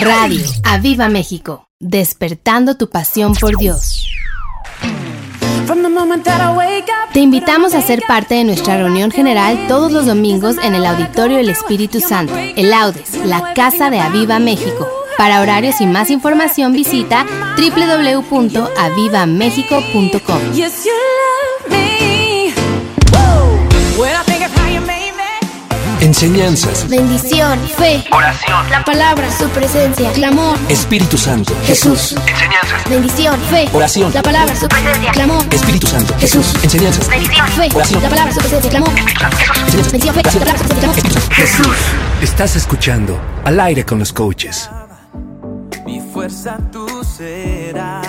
Radio Aviva México, despertando tu pasión por Dios. Te invitamos a ser parte de nuestra reunión general todos los domingos en el Auditorio del Espíritu Santo, el Audes, la Casa de Aviva México. Para horarios y más información visita www.avivamexico.com. Enseñanzas, Bendición, fe, Oración. la palabra, su presencia, clamor, Espíritu Santo, Jesús. Enseñanzas. Bendición, fe, Oración. la palabra, su presencia, clamor, Espíritu Santo, Jesús. Enseñanzas, Bendición, fe, Oración. la palabra, su presencia, clamor, Enseñanzas, Bendición, fe, la palabra, su presencia, clamor, Espíritu Santo. Jesús. Estás escuchando Al aire con los coaches. Mi fuerza tú serás.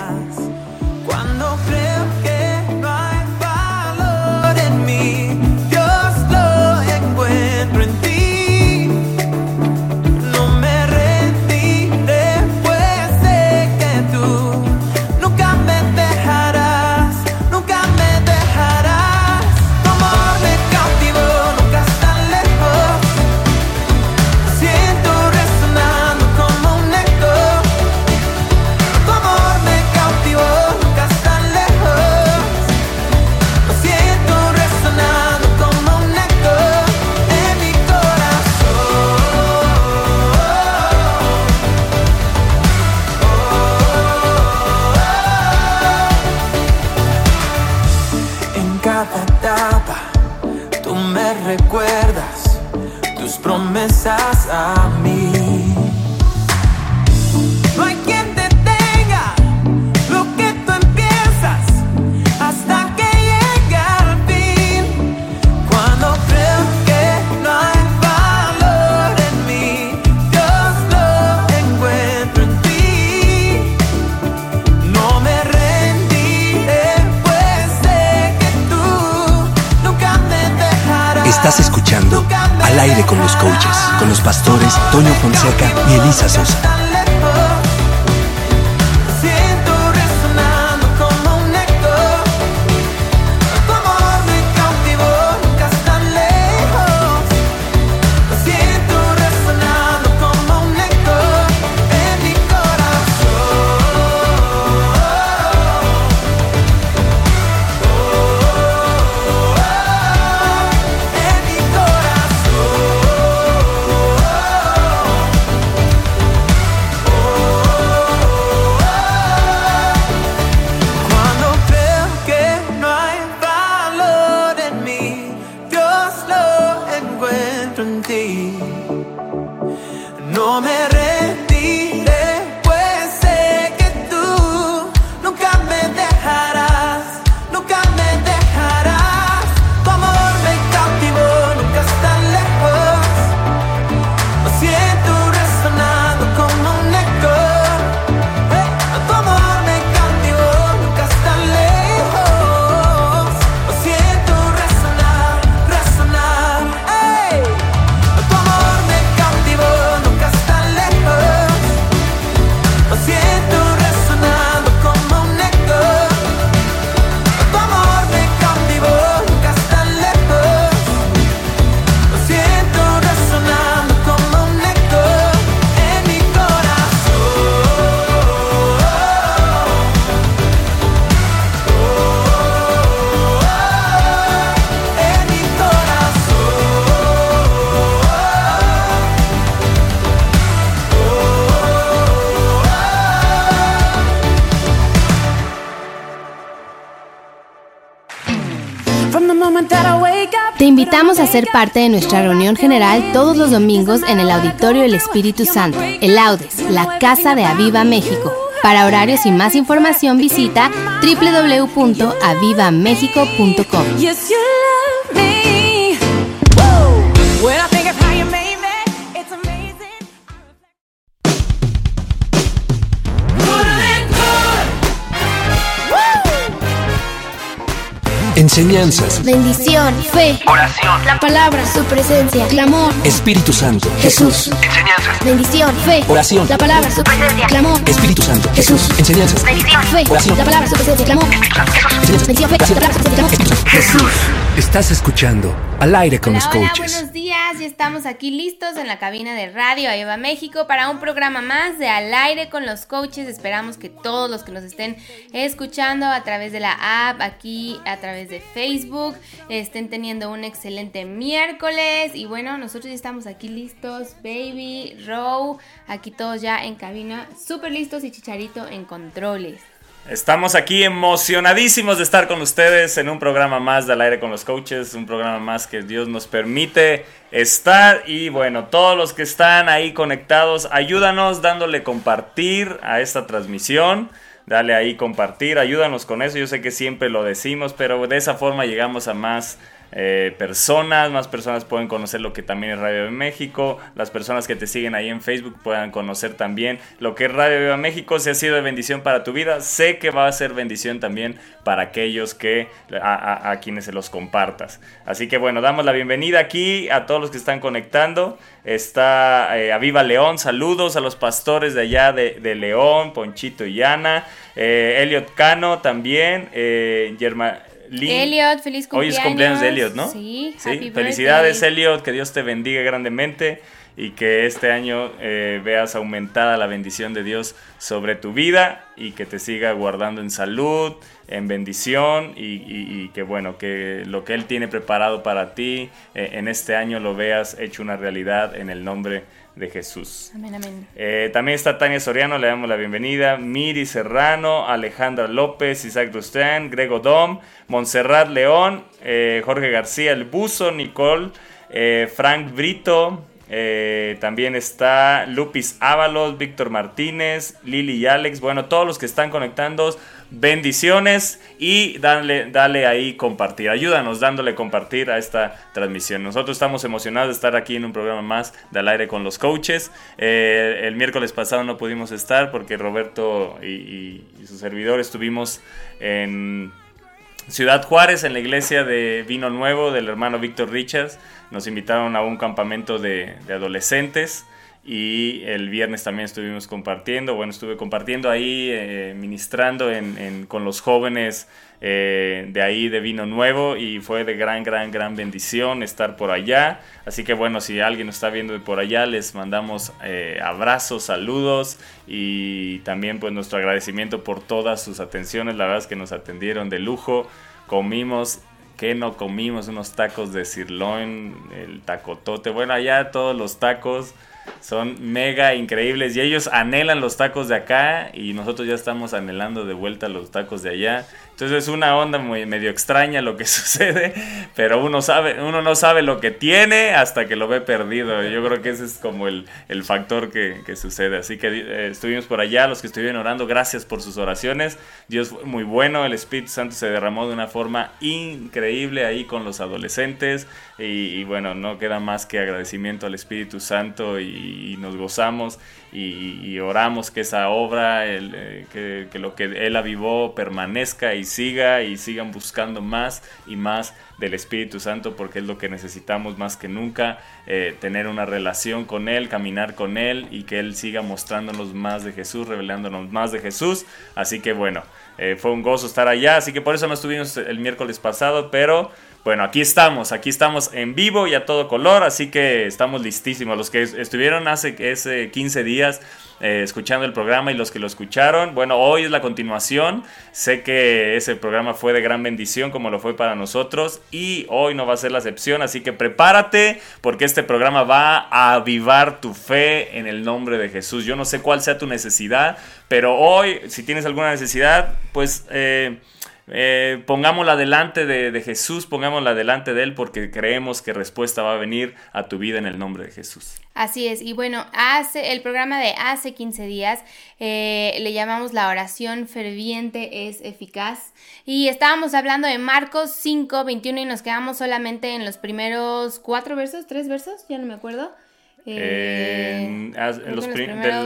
Con los pastores Toño Fonseca y Elisa Sosa. Ser parte de nuestra reunión general todos los domingos en el Auditorio del Espíritu Santo, el Audes, la Casa de Aviva México. Para horarios y más información visita www.avivamexico.com. Enseñanzas, Bendición, fe, Oración. la palabra, su presencia, clamor, Espíritu Santo, Jesús. Enseñanzas. Bendición, fe, Oración. la palabra, su presencia, clamor, Espíritu Santo, Jesús. Enseñanzas, Bendición, fe, Oración. la palabra, su presencia, clamor, Enseñanzas, Bendición, fe, la palabra, su presencia, clamor. Jesús. Estás escuchando Al aire con los coaches. Estamos aquí listos en la cabina de Radio Ayuda México para un programa más de Al aire con los coaches. Esperamos que todos los que nos estén escuchando a través de la app, aquí a través de Facebook, estén teniendo un excelente miércoles. Y bueno, nosotros ya estamos aquí listos, Baby, Row, aquí todos ya en cabina, súper listos y Chicharito en controles. Estamos aquí emocionadísimos de estar con ustedes en un programa más de al aire con los coaches, un programa más que Dios nos permite estar y bueno, todos los que están ahí conectados, ayúdanos dándole compartir a esta transmisión. Dale ahí compartir, ayúdanos con eso. Yo sé que siempre lo decimos, pero de esa forma llegamos a más eh, personas, más personas pueden conocer lo que también es Radio de México, las personas que te siguen ahí en Facebook puedan conocer también lo que es Radio Viva México, si ha sido de bendición para tu vida, sé que va a ser bendición también para aquellos que a, quienes se los compartas. Así que bueno, damos la bienvenida aquí a todos los que están conectando. Está eh, a Viva León, saludos a los pastores de allá de, León, Ponchito y Ana, eh, Elliot Cano también, eh, Elliot, feliz cumpleaños. Hoy es cumpleaños de Elliot, ¿no? Sí, ¿Sí? Felicidades, Elliot, que Dios te bendiga grandemente y que este año eh, veas aumentada la bendición de Dios sobre tu vida y que te siga guardando en salud, en bendición y, que bueno, que lo que Él tiene preparado para ti eh, en este año lo veas hecho una realidad en el nombre de Jesús. Amén, amén. Eh, también está Tania Soriano, le damos la bienvenida. Miri Serrano, Alejandra López, Isaac Dustán, Grego Dom, Montserrat León, eh, Jorge García El Buzo, Nicole, eh, Frank Brito. También está Lupis Ábalos, Víctor Martínez, Lili y Alex. Bueno, todos los que están conectando bendiciones y dale, dale ahí compartir. Ayúdanos dándole compartir a esta transmisión. Nosotros estamos emocionados de estar aquí en un programa más de al aire con los coaches. Eh, el miércoles pasado no pudimos estar porque Roberto y, su servidor estuvimos en Ciudad Juárez, en la iglesia de Vino Nuevo del hermano Víctor Richards. Nos invitaron a un campamento de, adolescentes y el viernes también estuvimos compartiendo, bueno, estuve compartiendo ahí, eh, ministrando con los jóvenes eh, de ahí de Vino Nuevo y fue de gran, gran, gran bendición estar por allá. Así que bueno, si alguien está viendo de por allá, les mandamos eh, abrazos, saludos y también pues nuestro agradecimiento por todas sus atenciones. La verdad es que nos atendieron de lujo, comimos que no comimos unos tacos de sirloin, el tacotote, bueno, allá todos los tacos son mega increíbles y ellos anhelan los tacos de acá y nosotros ya estamos anhelando de vuelta los tacos de allá. Entonces es una onda muy medio extraña lo que sucede, pero uno sabe, uno no sabe lo que tiene hasta que lo ve perdido. Yo creo que ese es como el, factor que, sucede. Así que eh, estuvimos por allá, los que estuvieron orando, gracias por sus oraciones. Dios fue muy bueno, el Espíritu Santo se derramó de una forma increíble ahí con los adolescentes y, bueno, no queda más que agradecimiento al Espíritu Santo y, nos gozamos y, oramos que esa obra, eh, que, que lo que Él avivó permanezca y siga y sigan buscando más y más del Espíritu Santo porque es lo que necesitamos más que nunca, eh, tener una relación con Él, caminar con Él y que Él siga mostrándonos más de Jesús, revelándonos más de Jesús. Así que bueno, eh, fue un gozo estar allá, así que por eso no estuvimos el miércoles pasado, pero bueno, aquí estamos, aquí estamos en vivo y a todo color, así que estamos listísimos. Los que estuvieron hace ese 15 días eh, escuchando el programa y los que lo escucharon, bueno, hoy es la continuación. Sé que ese programa fue de gran bendición como lo fue para nosotros y hoy no va a ser la excepción, así que prepárate porque este programa va a avivar tu fe en el nombre de Jesús. Yo no sé cuál sea tu necesidad, pero hoy, si tienes alguna necesidad, pues... Eh, eh, pongámosla delante de, Jesús, pongámosla delante de Él porque creemos que respuesta va a venir a tu vida en el nombre de Jesús. Así es, y bueno, hace el programa de hace 15 días eh, le llamamos la oración ferviente es eficaz y estábamos hablando de Marcos 5, 21 y nos quedamos solamente en los primeros cuatro versos, tres versos, ya no me acuerdo. Eh, los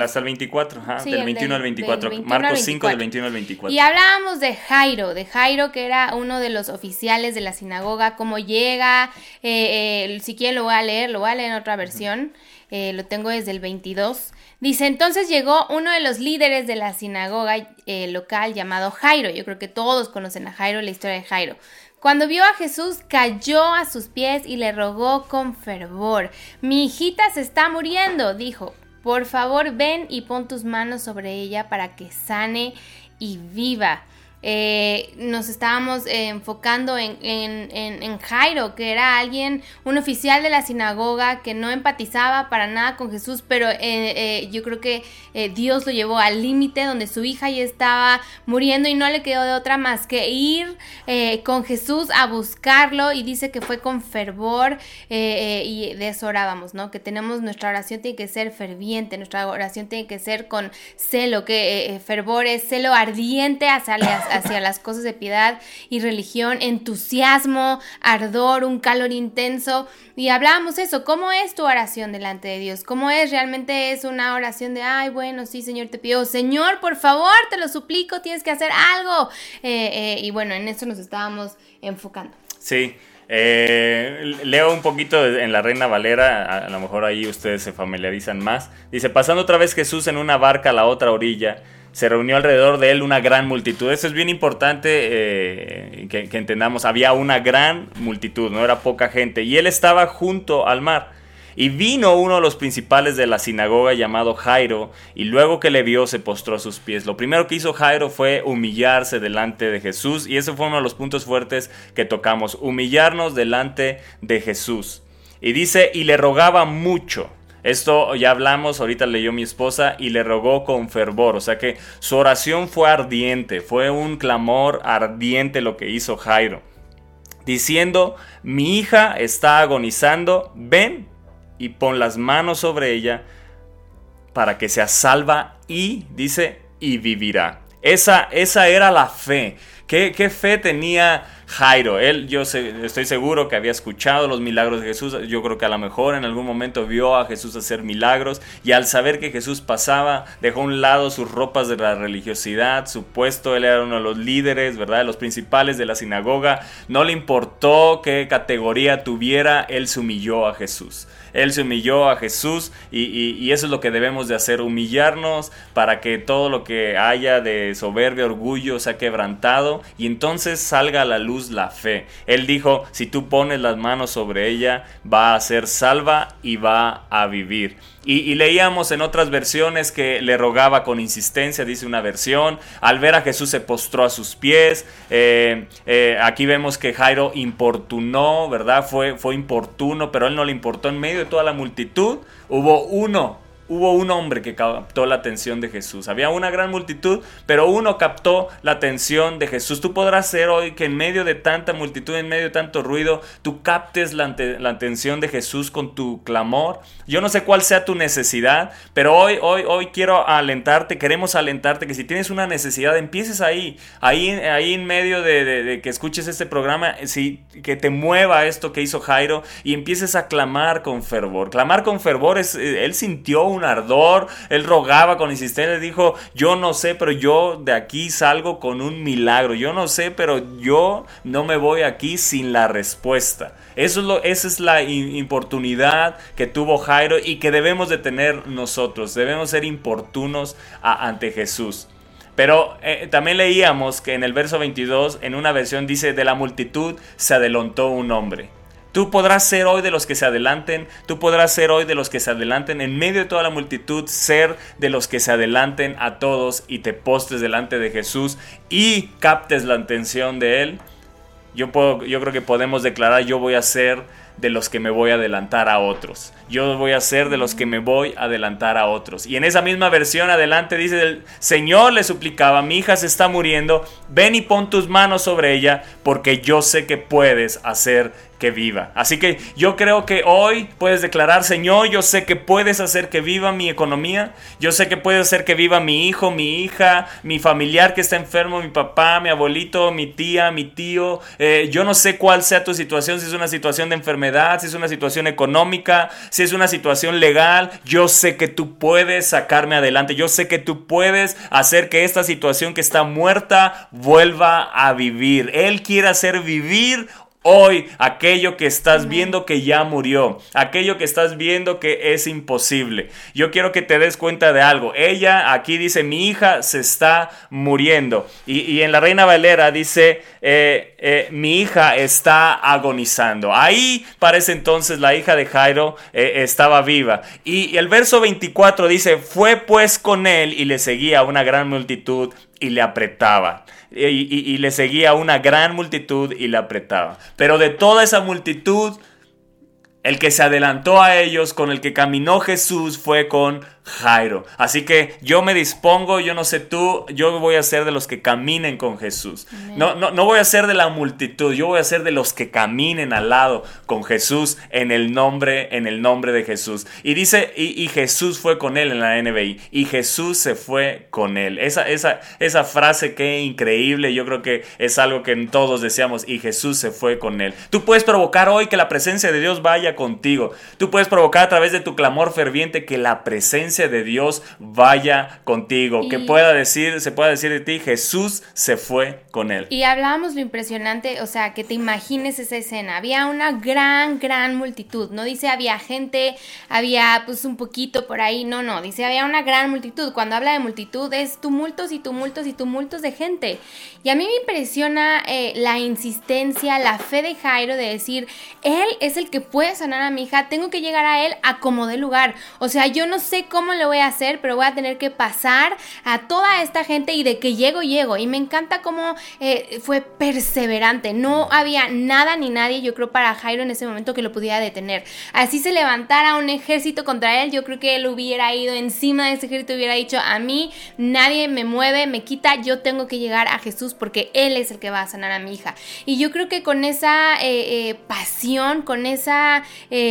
hasta el 24, del 21 al 24. Marcos 5 del 21 al 24. Y hablábamos de Jairo, de Jairo que era uno de los oficiales de la sinagoga, cómo llega, eh, eh, si quieren lo voy a leer, lo voy a leer en otra versión, lo tengo desde el 22. Dice, entonces llegó uno de los líderes de la sinagoga local llamado Jairo, yo creo que todos conocen a Jairo, la historia de Jairo Cuando vio a Jesús, cayó a sus pies y le rogó con fervor. Mi hijita se está muriendo, dijo. Por favor, ven y pon tus manos sobre ella para que sane y viva. Eh, nos estábamos eh, enfocando en, en, Jairo, que era alguien, un oficial de la sinagoga que no empatizaba para nada con Jesús, pero eh, yo creo que Dios lo llevó al límite donde su hija ya estaba muriendo y no le quedó de otra más que ir con Jesús a buscarlo y dice que fue con fervor y de eso orábamos, ¿no? Que tenemos nuestra oración tiene que ser ferviente, nuestra oración tiene que ser con celo, que fervor es celo ardiente hacia las hacia las cosas de piedad y religión, entusiasmo, ardor, un calor intenso. Y hablábamos eso, ¿cómo es tu oración delante de Dios? ¿Cómo es? Realmente es una oración de, ay, bueno, sí, Señor, te pido, Señor, por favor, te lo suplico, tienes que hacer algo. Eh, eh, y bueno, en eso nos estábamos enfocando. Sí. Eh, leo un poquito en la Reina Valera, a, lo mejor ahí ustedes se familiarizan más. Dice, pasando otra vez Jesús en una barca a la otra orilla, se reunió alrededor de él una gran multitud. Eso es bien importante eh, que, entendamos. Había una gran multitud, no era poca gente. Y él estaba junto al mar. Y vino uno de los principales de la sinagoga llamado Jairo, y luego que le vio se postró a sus pies. Lo primero que hizo Jairo fue humillarse delante de Jesús, y ese fue uno de los puntos fuertes que tocamos, humillarnos delante de Jesús. Y dice, y le rogaba mucho. Esto ya hablamos, ahorita leyó mi esposa y le rogó con fervor, o sea que su oración fue ardiente, fue un clamor ardiente lo que hizo Jairo, diciendo, mi hija está agonizando, ven y pon las manos sobre ella para que sea salva y, dice, y vivirá. Esa, esa era la fe. ¿Qué, ¿Qué, fe tenía Jairo. Él, yo estoy seguro que había escuchado los milagros de Jesús. Yo creo que a lo mejor en algún momento vio a Jesús hacer milagros y al saber que Jesús pasaba, dejó a un lado sus ropas de la religiosidad, su puesto, él era uno de los líderes, ¿verdad? De los principales de la sinagoga. No le importó qué categoría tuviera, él se humilló a Jesús. Él se humilló a Jesús y, eso es lo que debemos de hacer, humillarnos para que todo lo que haya de soberbia, orgullo sea quebrantado y entonces salga a la luz la fe. Él dijo, si tú pones las manos sobre ella, va a ser salva y va a vivir. Y, leíamos en otras versiones que le rogaba con insistencia, dice una versión, al ver a Jesús se postró a sus pies, eh, eh, aquí vemos que Jairo importunó, ¿verdad? Fue, fue importuno, pero él no le importó en medio de toda la multitud, hubo uno hubo un hombre que captó la atención de Jesús. Había una gran multitud, pero uno captó la atención de Jesús. Tú podrás ser hoy que en medio de tanta multitud, en medio de tanto ruido, tú captes la, atención de Jesús con tu clamor. Yo no sé cuál sea tu necesidad, pero hoy, hoy, hoy quiero alentarte, queremos alentarte que si tienes una necesidad, empieces ahí, ahí, ahí en medio de, que escuches este programa, si, que te mueva esto que hizo Jairo y empieces a clamar con fervor. Clamar con fervor es, eh, él sintió un ardor, él rogaba con insistencia, dijo, yo no sé, pero yo de aquí salgo con un milagro, yo no sé, pero yo no me voy aquí sin la respuesta. Eso es esa es la importunidad que tuvo Jairo y que debemos de tener nosotros, debemos ser importunos ante Jesús. Pero eh, también leíamos que en el verso 22, en una versión dice, de la multitud se adelantó un hombre. Tú podrás ser hoy de los que se adelanten, tú podrás ser hoy de los que se adelanten, en medio de toda la multitud, ser de los que se adelanten a todos y te postes delante de Jesús y captes la atención de Él. Yo, puedo, yo creo que podemos declarar, yo voy a ser de los que me voy a adelantar a otros. Yo voy a ser de los que me voy a adelantar a otros. Y en esa misma versión adelante dice, el Señor le suplicaba, mi hija se está muriendo, ven y pon tus manos sobre ella, porque yo sé que puedes hacer que viva. Así que yo creo que hoy puedes declarar, Señor, yo sé que puedes hacer que viva mi economía, yo sé que puedes hacer que viva mi hijo, mi hija, mi familiar que está enfermo, mi papá, mi abuelito, mi tía, mi tío. Eh, yo no sé cuál sea tu situación, si es una situación de enfermedad, si es una situación económica, si es una situación legal. Yo sé que tú puedes sacarme adelante, yo sé que tú puedes hacer que esta situación que está muerta vuelva a vivir. Él quiere hacer vivir hoy aquello que estás viendo que ya murió, aquello que estás viendo que es imposible. Yo quiero que te des cuenta de algo. Ella aquí dice, mi hija se está muriendo. Y, en la Reina Valera dice, eh, eh, mi hija está agonizando. Ahí parece entonces la hija de Jairo eh, estaba viva. Y, y el verso 24 dice, fue pues con él y le seguía una gran multitud y le apretaba. Y, le seguía una gran multitud y le apretaba. Pero de toda esa multitud, el que se adelantó a ellos, con el que caminó Jesús, fue con Jairo. Así que yo me dispongo, yo no sé tú, yo voy a ser de los que caminen con Jesús. No, no, no voy a ser de la multitud, yo voy a ser de los que caminen al lado con Jesús en el nombre, en el nombre de Jesús. Y dice, y, Jesús fue con él en la NBI, y Jesús se fue con él. Esa, esa, esa frase que increíble, yo creo que es algo que todos deseamos, y Jesús se fue con él. Tú puedes provocar hoy que la presencia de Dios vaya contigo. Tú puedes provocar a través de tu clamor ferviente que la presencia de Dios vaya contigo, que pueda decir, se pueda decir de ti, Jesús se fue con él. Y hablábamos lo impresionante, o sea, que te imagines esa escena. Había una gran, gran multitud. No dice había gente, había pues un poquito por ahí. No, no, dice había una gran multitud. Cuando habla de multitud es tumultos y tumultos y tumultos de gente. Y a mí me impresiona eh, la insistencia, la fe de Jairo de decir, él es el que puede sanar a mi hija, tengo que llegar a él a como de lugar. O sea, yo no sé cómo cómo lo voy a hacer, pero voy a tener que pasar a toda esta gente y de que llego, llego. Y me encanta cómo eh, fue perseverante. No había nada ni nadie, yo creo, para Jairo en ese momento que lo pudiera detener. Así se levantara un ejército contra él, yo creo que él hubiera ido encima de ese ejército hubiera dicho, a mí nadie me mueve, me quita, yo tengo que llegar a Jesús porque Él es el que va a sanar a mi hija. Y yo creo que con esa eh, eh, pasión, con esa,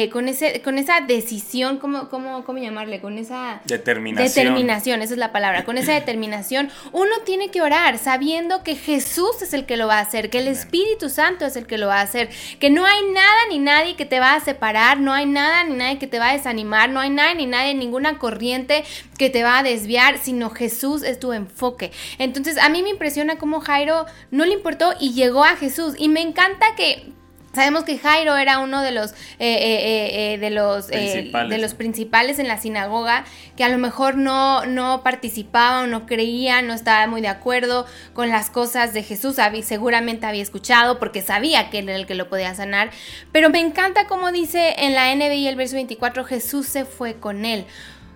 con, ese, con esa decisión, ¿cómo, cómo, cómo llamarle? Con esa determinación. Determinación, esa es la palabra. Con esa determinación, uno tiene que orar sabiendo que Jesús es el que lo va a hacer, que el Espíritu Santo es el que lo va a hacer, que no hay nada ni nadie que te va a separar, no hay nada ni nadie que te va a desanimar, no hay nada ni nadie, ninguna corriente que te va a desviar, sino Jesús es tu enfoque. Entonces, a mí me impresiona cómo Jairo no le importó y llegó a Jesús. Y me encanta que Sabemos que Jairo era uno de los, eh, eh, eh, de, los de los principales en la sinagoga, que a lo mejor no, no participaba o no creía, no estaba muy de acuerdo con las cosas de Jesús. seguramente había escuchado porque sabía que era el que lo podía sanar. Pero me encanta como dice en la NBI el verso 24, Jesús se fue con él.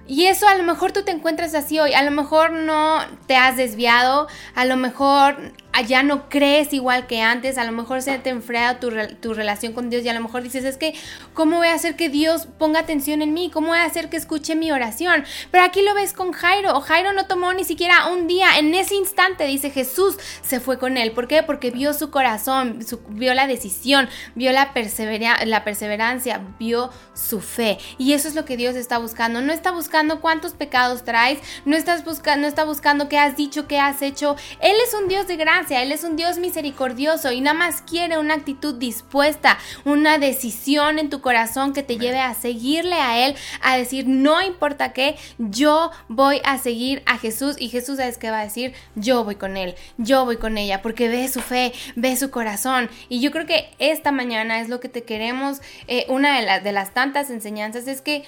Y eso a lo mejor tú te encuentras así hoy, a lo mejor no te has desviado, a lo mejor ya no crees igual que antes, a lo mejor se te enfría tu, relación con Dios y a lo mejor dices, es que, ¿cómo voy a hacer que Dios ponga atención en mí? ¿Cómo voy a hacer que escuche mi oración? Pero aquí lo ves con Jairo, Jairo no tomó ni siquiera un día, en ese instante dice Jesús se fue con él. ¿Por qué? Porque vio su corazón, vio la decisión, vio la, la perseverancia, vio su fe. Y eso es lo que Dios está buscando. No está buscando cuántos pecados traes, no, no está buscando qué has dicho, qué has hecho. Él es un Dios de gracia él. Es un Dios misericordioso y nada más quiere una actitud dispuesta, una decisión en tu corazón que te lleve a seguirle a Él, a decir, no importa qué, yo voy a seguir a Jesús y Jesús es que va a decir, yo voy con Él, yo voy con ella, porque ve su fe, ve su corazón. Y yo creo que esta mañana es lo que te queremos, eh, una de, de las tantas enseñanzas es que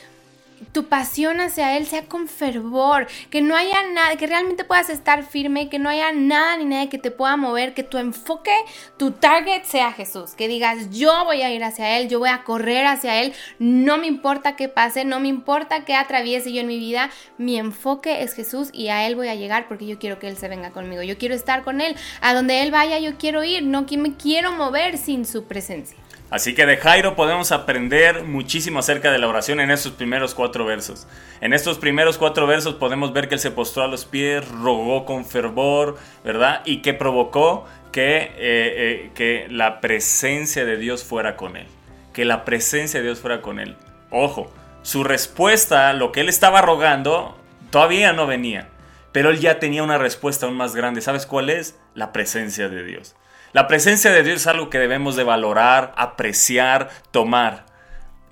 tu pasión hacia Él sea con fervor, que no haya nada, que realmente puedas estar firme, que no haya nada ni nada que te pueda mover, que tu enfoque, tu target sea Jesús, que digas yo voy a ir hacia Él, yo voy a correr hacia Él, no me importa qué pase, no me importa qué atraviese yo en mi vida, mi enfoque es Jesús y a Él voy a llegar porque yo quiero que Él se venga conmigo, yo quiero estar con Él, a donde Él vaya yo quiero ir, no que me quiero mover sin su presencia. Así que de Jairo podemos aprender muchísimo acerca de la oración en estos primeros cuatro versos. En estos primeros cuatro versos podemos ver que él se postró a los pies, rogó con fervor, ¿verdad? Y que provocó que, eh, eh, que la presencia de Dios fuera con él. Que la presencia de Dios fuera con él. Ojo, su respuesta, lo que él estaba rogando, todavía no venía. Pero él ya tenía una respuesta aún más grande. ¿Sabes cuál es? La presencia de Dios. La presencia de Dios es algo que debemos de valorar, apreciar, tomar.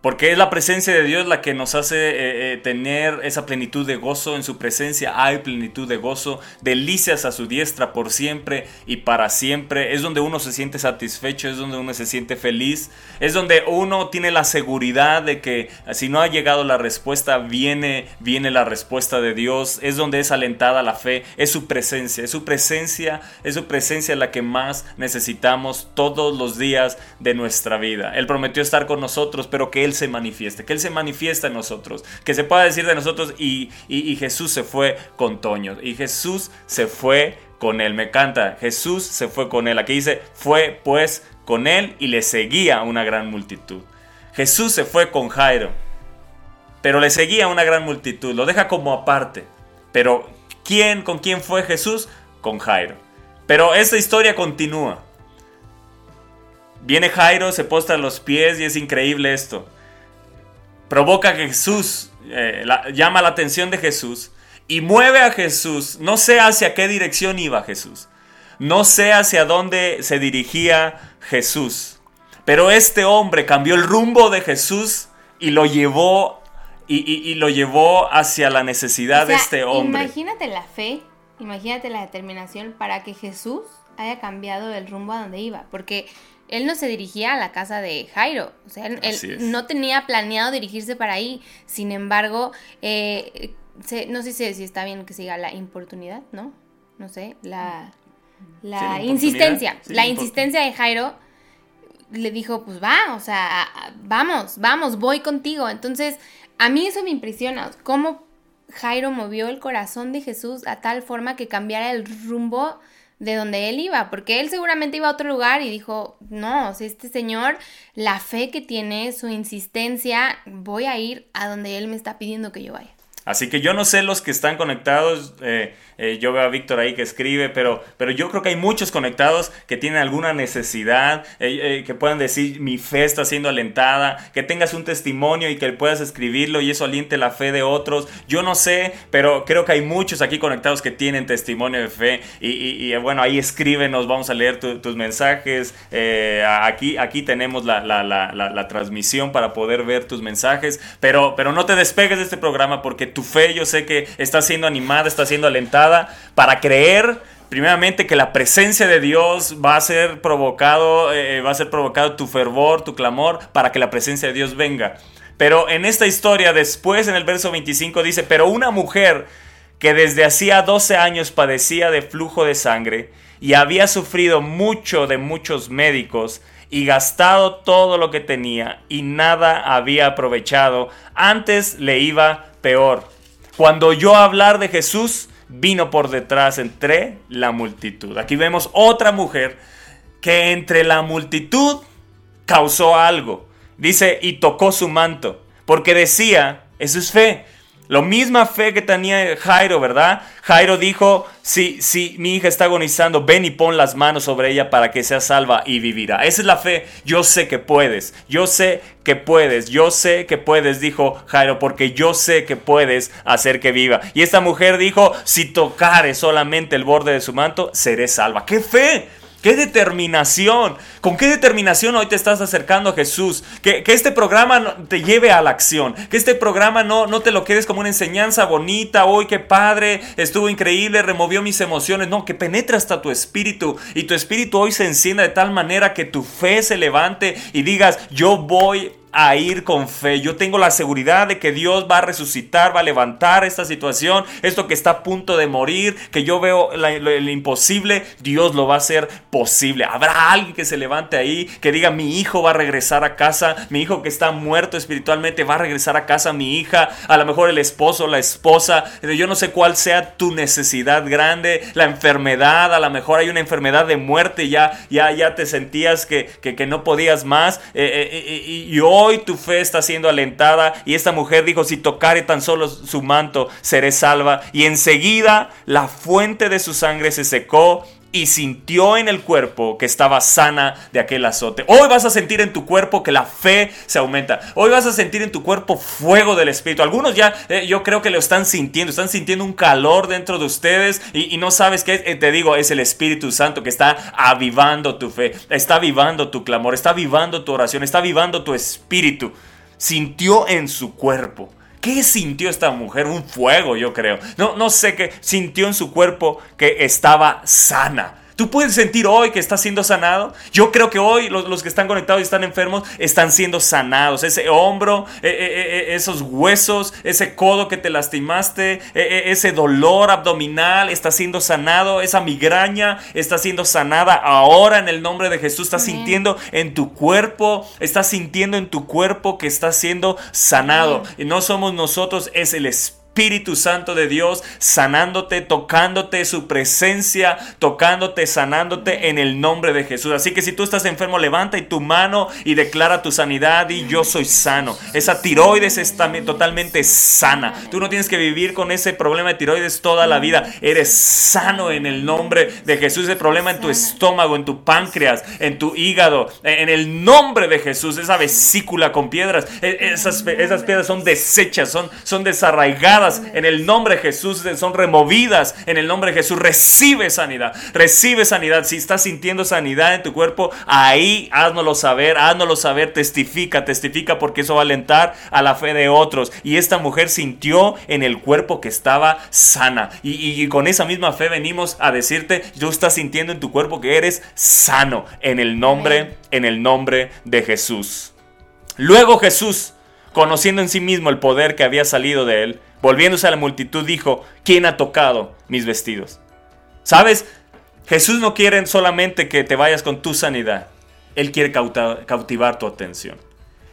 Porque es la presencia de Dios la que nos hace eh, eh, tener esa plenitud de gozo. En su presencia hay plenitud de gozo, delicias a su diestra por siempre y para siempre. Es donde uno se siente satisfecho, es donde uno se siente feliz. Es donde uno tiene la seguridad de que si no ha llegado la respuesta, viene, viene la respuesta de Dios. Es donde es alentada la fe. Es su presencia, es su presencia, es su presencia la que más necesitamos todos los días de nuestra vida. Él prometió estar con nosotros, pero que Él se manifieste, que Él se manifiesta en nosotros, que se pueda decir de nosotros y, Jesús se fue con Toño, y Jesús se fue con Él, me canta, Jesús se fue con Él, aquí dice, fue pues con Él y le seguía una gran multitud. Jesús se fue con Jairo, pero le seguía una gran multitud, lo deja como aparte, pero ¿quién, con quién fue Jesús? Con Jairo. Pero esta historia continúa. Viene Jairo, se postra a los pies y es increíble esto provoca que Jesús, eh, llama la atención de Jesús y mueve a Jesús. No sé hacia qué dirección iba Jesús. No sé hacia dónde se dirigía Jesús. Pero este hombre cambió el rumbo de Jesús y lo llevó y, lo llevó hacia la necesidad de este hombre. Imagínate la fe, imagínate la determinación para que Jesús haya cambiado el rumbo a donde iba. Porque él no se dirigía a la casa de Jairo, o sea, él, no tenía planeado dirigirse para ahí, sin embargo, eh, no sé si, está bien que siga la importunidad, ¿no? No sé, la, la insistencia, la insistencia de Jairo le dijo, pues va, o sea, vamos, vamos, voy contigo. Entonces, a mí eso me impresiona, cómo Jairo movió el corazón de Jesús a tal forma que cambiara el rumbo de donde él iba, porque él seguramente iba a otro lugar y dijo, no, este señor, la fe que tiene, su insistencia, voy a ir a donde él me está pidiendo que yo vaya. Así que yo no sé los que están conectados, eh, eh, yo veo a Víctor ahí que escribe, pero, pero yo creo que hay muchos conectados que tienen alguna necesidad, eh, que puedan decir mi fe está siendo alentada, que tengas un testimonio y que puedas escribirlo y eso aliente la fe de otros. Yo no sé, pero creo que hay muchos aquí conectados que tienen testimonio de fe y, bueno, ahí escríbenos, vamos a leer tus mensajes. aquí, aquí tenemos la, la, transmisión para poder ver tus mensajes, pero, pero no te despegues de este programa porque tu fe yo sé que está siendo animada, está siendo alentada para creer primeramente que la presencia de Dios va a ser provocado, eh, va a ser provocado tu fervor, tu clamor, para que la presencia de Dios venga. Pero en esta historia, después en el verso 25 dice, pero una mujer que desde hacía 12 años padecía de flujo de sangre y había sufrido mucho de muchos médicos y gastado todo lo que tenía y nada había aprovechado, antes le iba peor. Cuando yo hablar de Jesús, vino por detrás entre la multitud. Aquí vemos otra mujer que entre la multitud causó algo. Dice, y tocó su manto, porque decía, eso es fe. Lo misma fe que tenía Jairo, ¿verdad? Jairo dijo, si, si mi hija está agonizando, ven y pon las manos sobre ella para que sea salva y vivirá. Esa es la fe. Yo sé que puedes. Yo sé que puedes. Yo sé que puedes, dijo Jairo, porque yo sé que puedes hacer que viva. Y esta mujer dijo, si tocare solamente el borde de su manto, seré salva. ¡Qué fe! ¡Qué determinación! ¿Con qué determinación hoy te estás acercando a Jesús? Que, este programa te lleve a la acción. Que este programa no, no te lo quedes como una enseñanza bonita. Hoy qué padre, estuvo increíble, removió mis emociones. No, que penetre hasta tu espíritu. Y tu espíritu hoy se encienda de tal manera que tu fe se levante y digas, yo voy a ir con fe. Yo tengo la seguridad de que Dios va a resucitar, va a levantar esta situación, esto que está a punto de morir, que yo veo lo, imposible, Dios lo va a hacer posible. Habrá alguien que se levante ahí, que diga, mi hijo va a regresar a casa, mi hijo que está muerto espiritualmente va a regresar a casa, mi hija, a lo mejor el esposo, la esposa, yo no sé cuál sea tu necesidad grande, la enfermedad, a lo mejor hay una enfermedad de muerte, ya, ya, ya te sentías que, que, no podías más, eh, eh, y hoy Hoy tu fe está siendo alentada y esta mujer dijo, si tocare tan solo su manto, seré salva. Y enseguida la fuente de su sangre se secó y sintió en el cuerpo que estaba sana de aquel azote. Hoy vas a sentir en tu cuerpo que la fe se aumenta. Hoy vas a sentir en tu cuerpo fuego del Espíritu. Algunos ya eh, yo creo que lo están sintiendo, están sintiendo un calor dentro de ustedes y, no sabes qué, eh, te digo, es el Espíritu Santo que está avivando tu fe, está avivando tu clamor, está avivando tu oración, está avivando tu espíritu. sintió en su cuerpo. ¿Qué sintió esta mujer? Un fuego, yo creo. No, no sé qué sintió en su cuerpo que estaba sana. Tú puedes sentir hoy que estás siendo sanado. Yo creo que hoy los, que están conectados y están enfermos están siendo sanados. Ese hombro, eh, eh, eh, esos huesos, ese codo que te lastimaste, ese dolor abdominal está siendo sanado. Esa migraña está siendo sanada ahora en el nombre de Jesús. Estás sintiendo en tu cuerpo, estás sintiendo en tu cuerpo que está siendo sanado. Y no somos nosotros, es el Espíritu Espíritu Santo de Dios sanándote, tocándote su presencia, tocándote, sanándote en el nombre de Jesús. Así que si tú estás enfermo, levanta y tu mano y declara tu sanidad y yo soy sano. Esa tiroides está totalmente sana. Tú no tienes que vivir con ese problema de tiroides toda la vida. Eres sano en el nombre de Jesús. Ese problema en tu estómago, en tu páncreas, en tu hígado, en el nombre de Jesús. Esa vesícula con piedras, e, esas, esas piedras son desechas, son, son desarraigadas en el nombre de Jesús, son removidas en el nombre de Jesús. Recibe sanidad, recibe sanidad. Si estás sintiendo sanidad en tu cuerpo, ahí háznoslo saber, háznoslo saber, testifica, testifica porque eso va a alentar a la fe de otros. Y esta mujer sintió en el cuerpo que estaba sana. Y, con esa misma fe venimos a decirte, tú estás sintiendo en tu cuerpo que eres sano en el nombre, en el nombre de Jesús. Luego Jesús, conociendo en sí mismo el poder que había salido de él, Volviéndose a la multitud dijo, ¿quién ha tocado mis vestidos? ¿Sabes? Jesús no quiere solamente que te vayas con tu sanidad. Él quiere cautivar tu atención.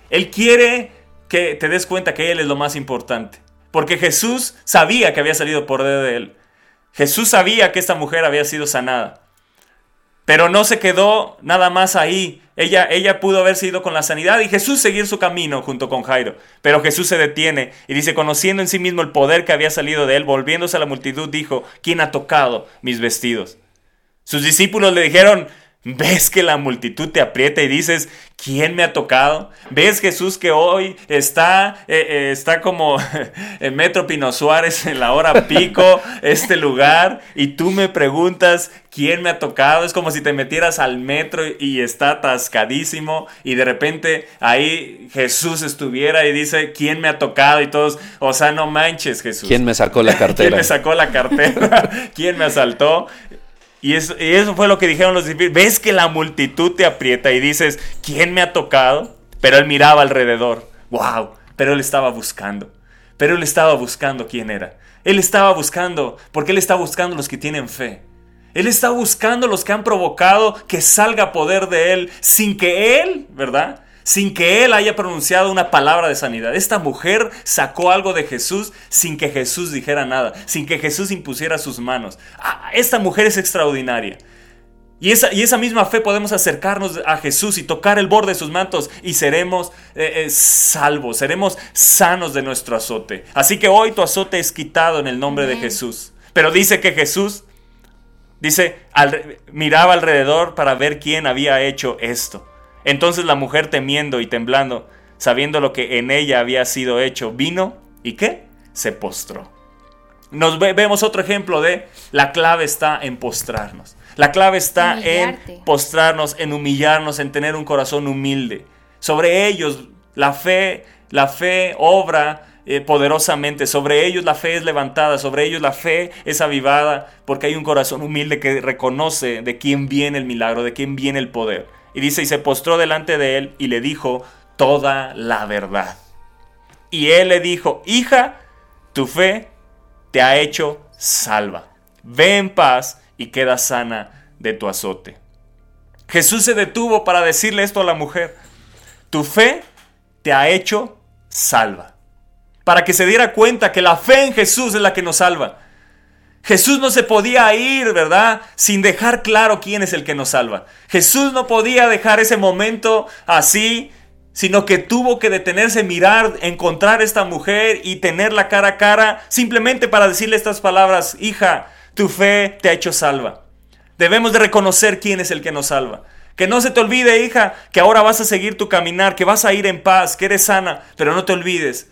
Él quiere que te des cuenta que Él es lo más importante. Porque Jesús sabía que había salido por de Él. Jesús sabía que esta mujer había sido sanada. Pero no se quedó nada más ahí. Ella, ella pudo haber sido con la sanidad y Jesús seguir su camino junto con Jairo. Pero Jesús se detiene y dice, conociendo en sí mismo el poder que había salido de él, volviéndose a la multitud, dijo, ¿quién ha tocado mis vestidos? Sus discípulos le dijeron, ¿Ves que la multitud te aprieta y dices, ¿quién me ha tocado? ¿Ves Jesús que hoy está, eh, eh, está como en Metro Pino Suárez en la hora pico, este lugar, y tú me preguntas, ¿quién me ha tocado? Es como si te metieras al metro y está atascadísimo y de repente ahí Jesús estuviera y dice, ¿quién me ha tocado? Y todos, o sea, no manches Jesús. ¿Quién me sacó la cartera? ¿Quién me sacó la cartera? ¿Quién me asaltó? Y eso, fue lo que dijeron los discípulos. Ves que la multitud te aprieta y dices, ¿quién me ha tocado? Pero él miraba alrededor. ¡Wow! Pero él estaba buscando. Pero él estaba buscando quién era. Él estaba buscando, porque él está buscando los que tienen fe. Él está buscando los que han provocado que salga poder de él sin que él, ¿verdad? Sin que él haya pronunciado una palabra de sanidad. Esta mujer sacó algo de Jesús sin que Jesús dijera nada, sin que Jesús impusiera sus manos. Ah, esta mujer es extraordinaria. Y esa, y esa, misma fe podemos acercarnos a Jesús y tocar el borde de sus mantos y seremos eh, eh, salvos, seremos sanos de nuestro azote. Así que hoy tu azote es quitado en el nombre de Jesús. Pero dice que Jesús, dice, miraba alrededor para ver quién había hecho esto. Entonces la mujer temiendo y temblando, sabiendo lo que en ella había sido hecho, vino y qué? Se postró. Nos vemos otro ejemplo de la clave está en postrarnos. La clave está en postrarnos, en humillarnos, en tener un corazón humilde. Sobre ellos la fe, la fe obra eh, poderosamente. Sobre ellos la fe es levantada, sobre ellos la fe es avivada, porque hay un corazón humilde que reconoce de quién viene el milagro, de quién viene el poder. Y dice, y se postró delante de él y le dijo toda la verdad. Y él le dijo, hija, tu fe te ha hecho salva. Ve en paz y queda sana de tu azote. Jesús se detuvo para decirle esto a la mujer. Tu fe te ha hecho salva. Para que se diera cuenta que la fe en Jesús es la que nos salva. Jesús no se podía ir, ¿verdad? Sin dejar claro quién es el que nos salva. Jesús no podía dejar ese momento así, sino que tuvo que detenerse, mirar, encontrar a esta mujer y tenerla cara a cara, simplemente para decirle estas palabras, hija, tu fe te ha hecho salva. Debemos de reconocer quién es el que nos salva. Que no se te olvide, hija, que ahora vas a seguir tu caminar, que vas a ir en paz, que eres sana, pero no te olvides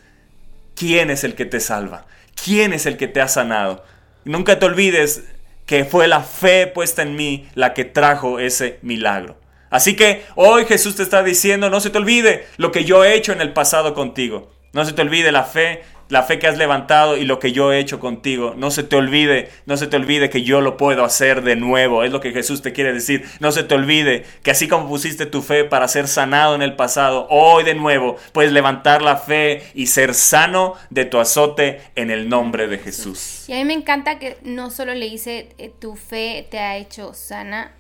quién es el que te salva, quién es el que te ha sanado. Nunca te olvides que fue la fe puesta en mí la que trajo ese milagro. Así que hoy Jesús te está diciendo, no se te olvide lo que yo he hecho en el pasado contigo. No se te olvide la fe, la fe que has levantado y lo que yo he hecho contigo. No se te olvide, no se te olvide que yo lo puedo hacer de nuevo. Es lo que Jesús te quiere decir. No se te olvide que así como pusiste tu fe para ser sanado en el pasado, hoy de nuevo puedes levantar la fe y ser sano de tu azote en el nombre de Jesús. Y a mí me encanta que no solo le dice eh, tu fe te ha hecho sana,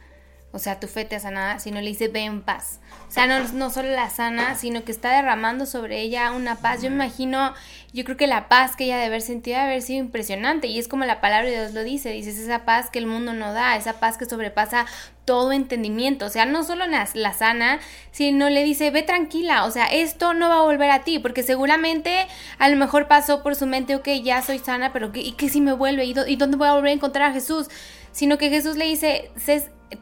o sea, tu fe te ha sanado, sino le dice ve en paz. O sea, no, no solo la sana, sino que está derramando sobre ella una paz. Yo me imagino, yo creo que la paz que ella debe haber sentido debe haber sido impresionante. Y es como la palabra de Dios lo dice, dices esa paz que el mundo no da, esa paz que sobrepasa todo entendimiento. O sea, no solo la, la sana, sino le dice, ve tranquila, o sea, esto no va a volver a ti, porque seguramente a lo mejor pasó por su mente, ok, ya soy sana, pero ¿qué, ¿y qué si me vuelve? ¿Y, ¿Y dónde voy a volver a encontrar a Jesús? Sino que Jesús le dice,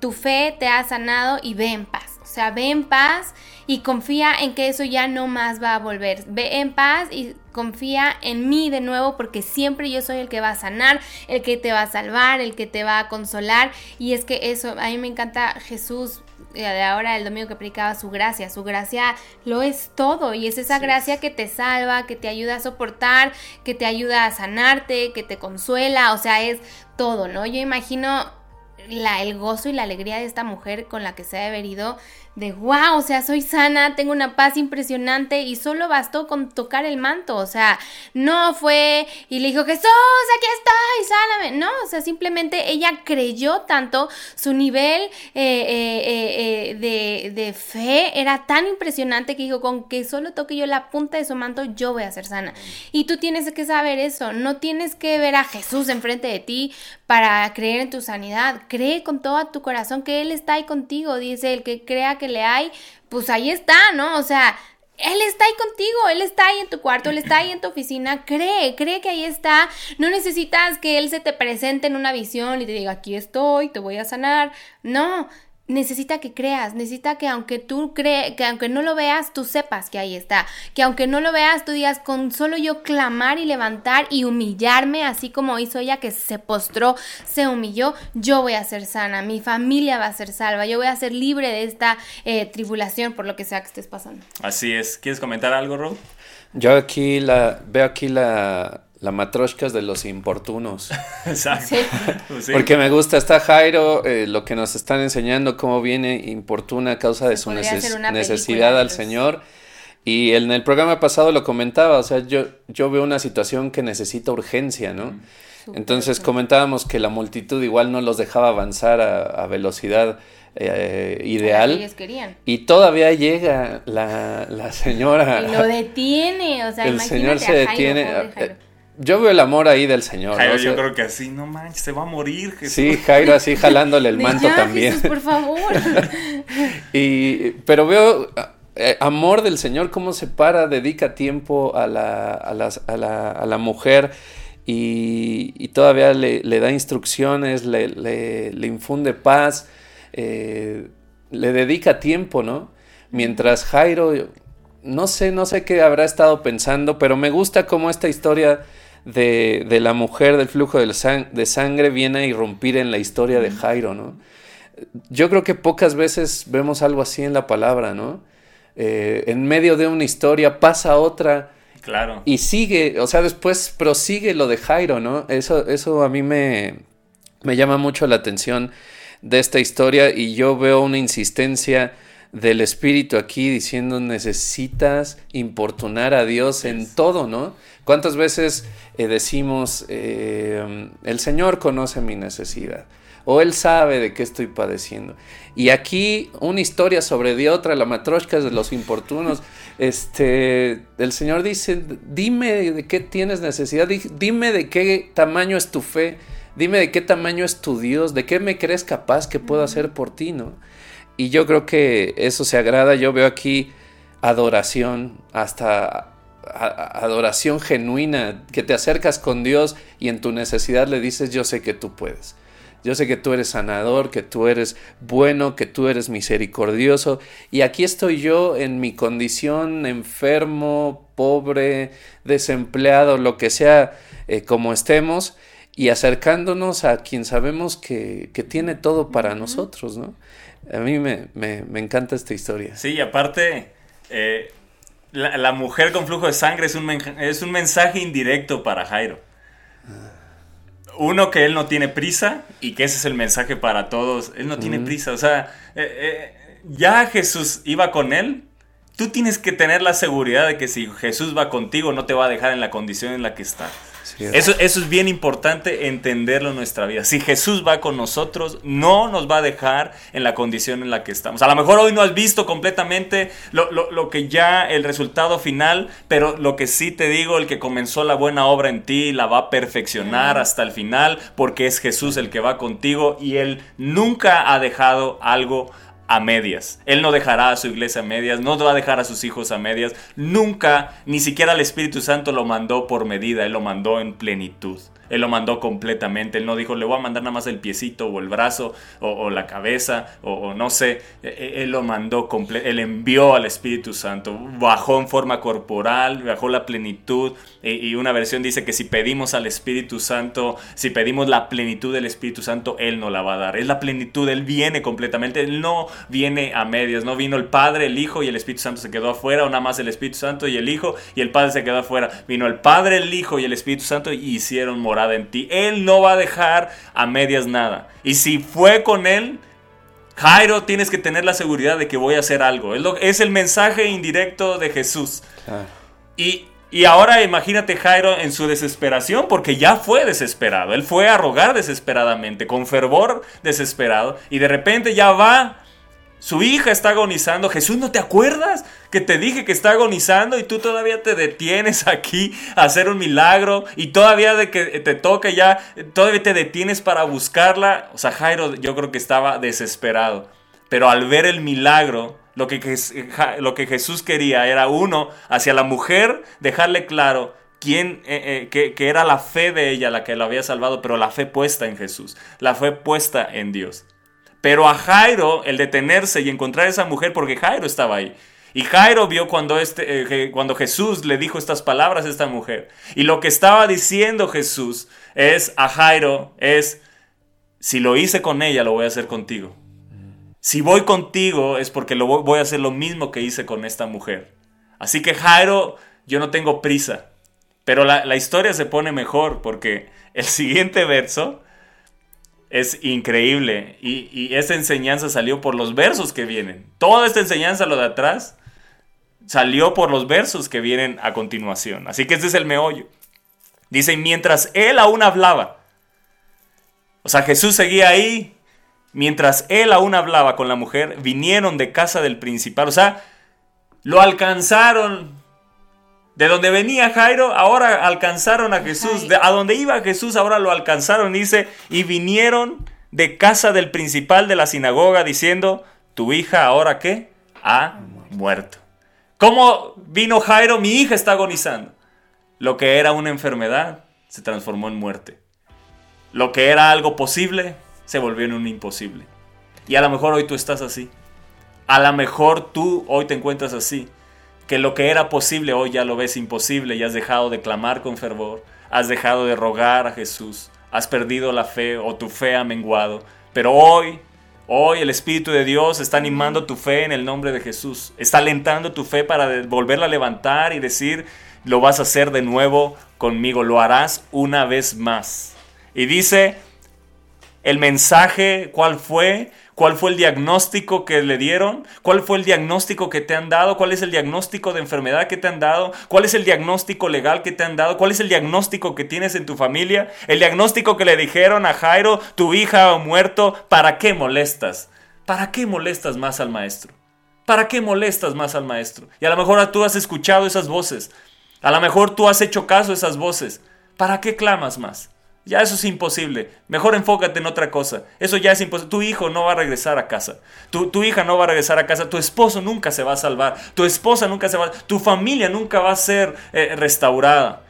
tu fe te ha sanado y ve en paz. O sea, ve en paz y confía en que eso ya no más va a volver. Ve en paz y confía en mí de nuevo porque siempre yo soy el que va a sanar, el que te va a salvar, el que te va a consolar. Y es que eso, a mí me encanta Jesús eh, de ahora el domingo que predicaba su gracia, su gracia lo es todo y es esa gracia que te salva, que te ayuda a soportar, que te ayuda a sanarte, que te consuela, o sea, es todo, ¿no? Yo imagino la, el gozo y la alegría de esta mujer con la que se ha haber ido de wow, o sea, soy sana, tengo una paz impresionante y solo bastó con tocar el manto, o sea, no fue y le dijo, Jesús, aquí estoy, sáname, no, o sea, simplemente ella creyó tanto, su nivel eh, eh, eh, de, de, fe era tan impresionante que dijo, con que solo toque yo la punta de su manto, yo voy a ser sana. Y tú tienes que saber eso, no tienes que ver a Jesús enfrente de ti para creer en tu sanidad, cree con todo tu corazón que Él está ahí contigo, dice, el que crea que le hay, pues ahí está, ¿no? O sea, él está ahí contigo, Él está ahí en tu cuarto, Él está ahí en tu oficina, cree, cree que ahí está. No necesitas que Él se te presente en una visión y te diga, aquí estoy, te voy a sanar. No, necesita que creas, necesita que aunque tú crees, que aunque no lo veas, tú sepas que ahí está, que aunque no lo veas, tú digas, con solo yo clamar y levantar y humillarme, así como hizo ella que se postró, se humilló, yo voy a ser sana, mi familia va a ser salva, yo voy a ser libre de esta eh, tribulación por lo que sea que estés pasando. Así es. ¿Quieres comentar algo, Rob? Yo aquí la veo aquí la la matroshkas de los importunos. Exacto. Sí. Porque me gusta, está Jairo, eh, lo que nos están enseñando, cómo viene importuna a causa de su neces necesidad al Señor. Y en el programa pasado lo comentaba, o sea, yo, yo veo una situación que necesita urgencia, ¿no? Entonces comentábamos que la multitud igual no los dejaba avanzar a, a velocidad eh, ideal. Ellos querían. Y todavía llega la, la señora. Y lo detiene, o sea, el señor se detiene. Yo veo el amor ahí del Señor. Jairo, ¿no? yo creo que así, no manches, se va a morir. Jesús. Sí, Jairo así jalándole el manto ya, también. Jesús, por favor. y, pero veo eh, amor del Señor, cómo se para, dedica tiempo a la, a las- a la, a la mujer y, y todavía le, le da instrucciones, le, le- le infunde paz, eh, le dedica tiempo, ¿no? Mientras Jairo, no sé, no sé qué habrá estado pensando, pero me gusta cómo esta historia de, de la mujer del flujo sang- de sangre viene a irrumpir en la historia de Jairo, ¿no? Yo creo que pocas veces vemos algo así en la palabra, ¿no? Eh, en medio de una historia pasa otra Claro. y sigue, o sea, después prosigue lo de Jairo, ¿no? Eso, eso a mí me, me llama mucho la atención de esta historia y yo veo una insistencia del Espíritu aquí diciendo necesitas importunar a Dios en todo, ¿no? ¿Cuántas veces eh, decimos, eh, el Señor conoce mi necesidad? O Él sabe de qué estoy padeciendo. Y aquí una historia sobre de otra, la matroshka de los importunos. Este, el Señor dice, dime de qué tienes necesidad, di- dime de qué tamaño es tu fe, dime de qué tamaño es tu Dios, de qué me crees capaz que puedo hacer por ti, ¿no? Y yo creo que eso se agrada, yo veo aquí adoración, hasta adoración genuina, que te acercas con Dios y en tu necesidad le dices, yo sé que tú puedes. Yo sé que tú eres sanador, que tú eres bueno, que tú eres misericordioso. Y aquí estoy yo en mi condición enfermo, pobre, desempleado, lo que sea eh, como estemos, y acercándonos a quien sabemos que, que tiene todo para nosotros, ¿no? A mí me, me, me encanta esta historia. Sí, y aparte, eh, la, la mujer con flujo de sangre es un, men- es un mensaje indirecto para Jairo. Uno, que él no tiene prisa y que ese es el mensaje para todos. Él no tiene prisa. O sea, eh, eh, ya Jesús iba con él. Tú tienes que tener la seguridad de que si Jesús va contigo no te va a dejar en la condición en la que está. Sí, Eso, eso es bien importante entenderlo en nuestra vida. Si Jesús va con nosotros, no nos va a dejar en la condición en la que estamos. A lo mejor hoy no has visto completamente lo, lo- lo que ya el resultado final, pero lo que sí te digo, el que comenzó la buena obra en ti, la va a perfeccionar hasta el final, porque es Jesús el que va contigo y Él nunca ha dejado algo a medias. Él no dejará a su iglesia a medias, no va a dejar a sus hijos a medias. Nunca, ni siquiera el Espíritu Santo lo mandó por medida, Él lo mandó en plenitud. Él lo mandó completamente. Él no dijo, le voy a mandar nada más el piecito o el brazo o, la cabeza o, no sé. Eh, eh, Él lo mandó completo. Él envió al Espíritu Santo. Bajó en forma corporal, bajó la plenitud. Y, y una versión dice que si pedimos al Espíritu Santo, si pedimos la plenitud del Espíritu Santo, Él nos la va a dar. Es la plenitud. Él viene completamente. Él no viene a medias. No vino el Padre, el Hijo y el Espíritu Santo se quedó afuera. O nada más el Espíritu Santo y el Hijo y el Padre se quedó afuera. Vino el Padre, el Hijo y el Espíritu Santo y hicieron morada en ti. Él no va a dejar a medias nada. Y si fue con Él, Jairo, tienes que tener la seguridad de que voy a hacer algo. Es, lo- es el mensaje indirecto de Jesús. Claro. Y, y ahora imagínate Jairo en su desesperación, porque ya fue desesperado. Él fue a rogar desesperadamente, con fervor desesperado. Y de repente ya va. Su hija está agonizando. Jesús, ¿no te acuerdas que te dije que está agonizando y tú todavía te detienes aquí a hacer un milagro y todavía de que te toca ya, todavía te detienes para buscarla? O sea, Jairo yo creo que estaba desesperado. Pero al ver el milagro, lo que, lo que Jesús quería era uno, hacia la mujer, dejarle claro quién, eh, eh, que, que era la fe de ella la que la había salvado, pero la fe puesta en Jesús, la fe puesta en Dios. Pero a Jairo, el detenerse y encontrar a esa mujer, porque Jairo estaba ahí. Y Jairo vio cuando, este, eh, cuando Jesús le dijo estas palabras a esta mujer. Y lo que estaba diciendo Jesús es a Jairo, es, si lo hice con ella, lo voy a hacer contigo. Si voy contigo es porque lo voy, voy a hacer lo mismo que hice con esta mujer. Así que Jairo, yo no tengo prisa. Pero la, la historia se pone mejor porque el siguiente verso es increíble. Y, y esta enseñanza salió por los versos que vienen. Toda esta enseñanza, lo de atrás, salió por los versos que vienen a continuación. Así que este es el meollo. Dice, mientras él aún hablaba. O sea, Jesús seguía ahí. Mientras él aún hablaba con la mujer, vinieron de casa del principal. O sea, lo alcanzaron. De donde venía Jairo, ahora alcanzaron a Jesús. De, a donde iba Jesús, ahora lo alcanzaron. Dice, y vinieron de casa del principal de la sinagoga diciendo, tu hija ahora qué? Ha muerto. ¿Cómo vino Jairo? Mi hija está agonizando. Lo que era una enfermedad se transformó en muerte. Lo que era algo posible se volvió en un imposible. Y a lo mejor hoy tú estás así. A lo mejor tú hoy te encuentras así. Que lo que era posible hoy ya lo ves imposible y has dejado de clamar con fervor. Has dejado de rogar a Jesús. Has perdido la fe o tu fe ha menguado. Pero hoy, hoy el Espíritu de Dios está animando tu fe en el nombre de Jesús. Está alentando tu fe para volverla a levantar y decir, lo vas a hacer de nuevo conmigo. Lo harás una vez más. Y dice, el mensaje, cuál fue, cuál fue el diagnóstico que le dieron, cuál fue el diagnóstico que te han dado, cuál es el diagnóstico de enfermedad que te han dado, cuál es el diagnóstico legal que te han dado, cuál es el diagnóstico que tienes en tu familia, el diagnóstico que le dijeron a Jairo, tu hija ha muerto, ¿para qué molestas? ¿Para qué molestas más al maestro? ¿Para qué molestas más al maestro? Y a lo mejor tú has escuchado esas voces, a lo mejor tú has hecho caso a esas voces, ¿para qué clamas más? Ya eso es imposible. Mejor enfócate en otra cosa. Eso ya es imposible. Tu hijo no va a regresar a casa. Tu, tu hija no va a regresar a casa. Tu esposo nunca se va a salvar. Tu esposa nunca se va a... Tu familia nunca va a ser eh, restaurada.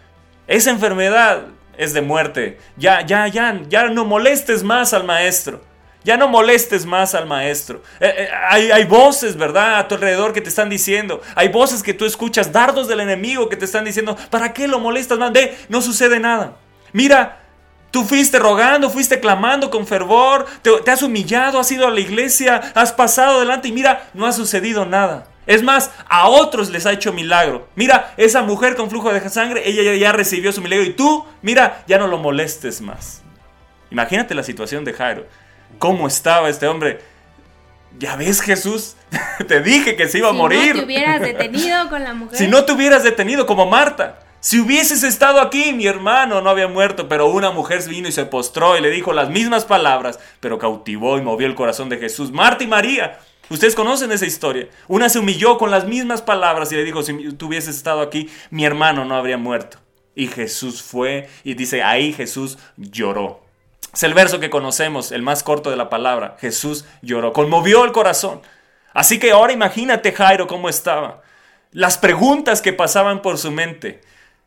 Esa enfermedad es de muerte. Ya, ya, ya, ya no molestes más al maestro. Ya no molestes más al maestro. Eh, eh, hay, hay voces, ¿verdad? A tu alrededor que te están diciendo. Hay voces que tú escuchas, dardos del enemigo que te están diciendo, ¿para qué lo molestas más? Ve, no sucede nada. Mira, Tú fuiste rogando, fuiste clamando con fervor, te, te has humillado, has ido a la iglesia, has pasado adelante y mira, no ha sucedido nada. Es más, a otros les ha hecho milagro. Mira, esa mujer con flujo de sangre, ella ya, ya recibió su milagro y tú, mira, ya no lo molestes más. Imagínate la situación de Jairo. ¿Cómo estaba este hombre? Ya ves, Jesús, te dije que se iba a morir. Si no te hubieras detenido con la mujer. Si no te hubieras detenido como Marta. Si hubieses estado aquí, mi hermano no había muerto, pero una mujer vino y se postró y le dijo las mismas palabras, pero cautivó y movió el corazón de Jesús. Marta y María. Ustedes conocen esa historia. Una se humilló con las mismas palabras y le dijo, si tú hubieses estado aquí, mi hermano no habría muerto. Y Jesús fue y dice, ahí Jesús lloró. Es el verso que conocemos, el más corto de la palabra. Jesús lloró, conmovió el corazón. Así que ahora imagínate Jairo cómo estaba. Las preguntas que pasaban por su mente.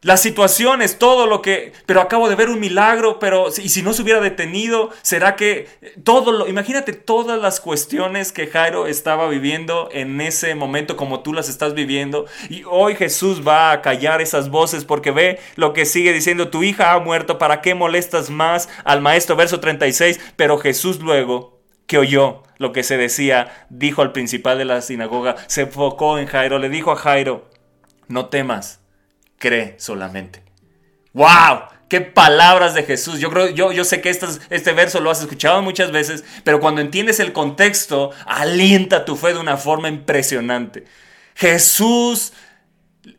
Las situaciones, todo lo que... Pero acabo de ver un milagro, pero... ¿Y si no se hubiera detenido? ¿Será que... Todo lo... Imagínate todas las cuestiones que Jairo estaba viviendo en ese momento como tú las estás viviendo. Y hoy Jesús va a callar esas voces porque ve lo que sigue diciendo. Tu hija ha muerto, ¿para qué molestas más al maestro? Verso 36. Pero Jesús luego que oyó lo que se decía, dijo al principal de la sinagoga, se enfocó en Jairo, le dijo a Jairo, no temas cree solamente. ¡Wow! ¡Qué palabras de Jesús! Yo creo, yo, yo sé que este verso lo has escuchado muchas veces, pero cuando entiendes el contexto, alienta tu fe de una forma impresionante. Jesús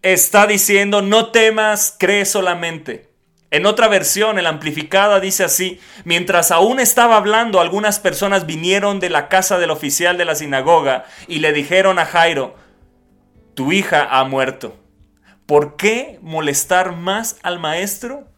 está diciendo, no temas, cree solamente. En otra versión, el amplificada dice así, mientras aún estaba hablando, algunas personas vinieron de la casa del oficial de la sinagoga y le dijeron a Jairo, tu hija ha muerto. ¿Por qué molestar más al maestro?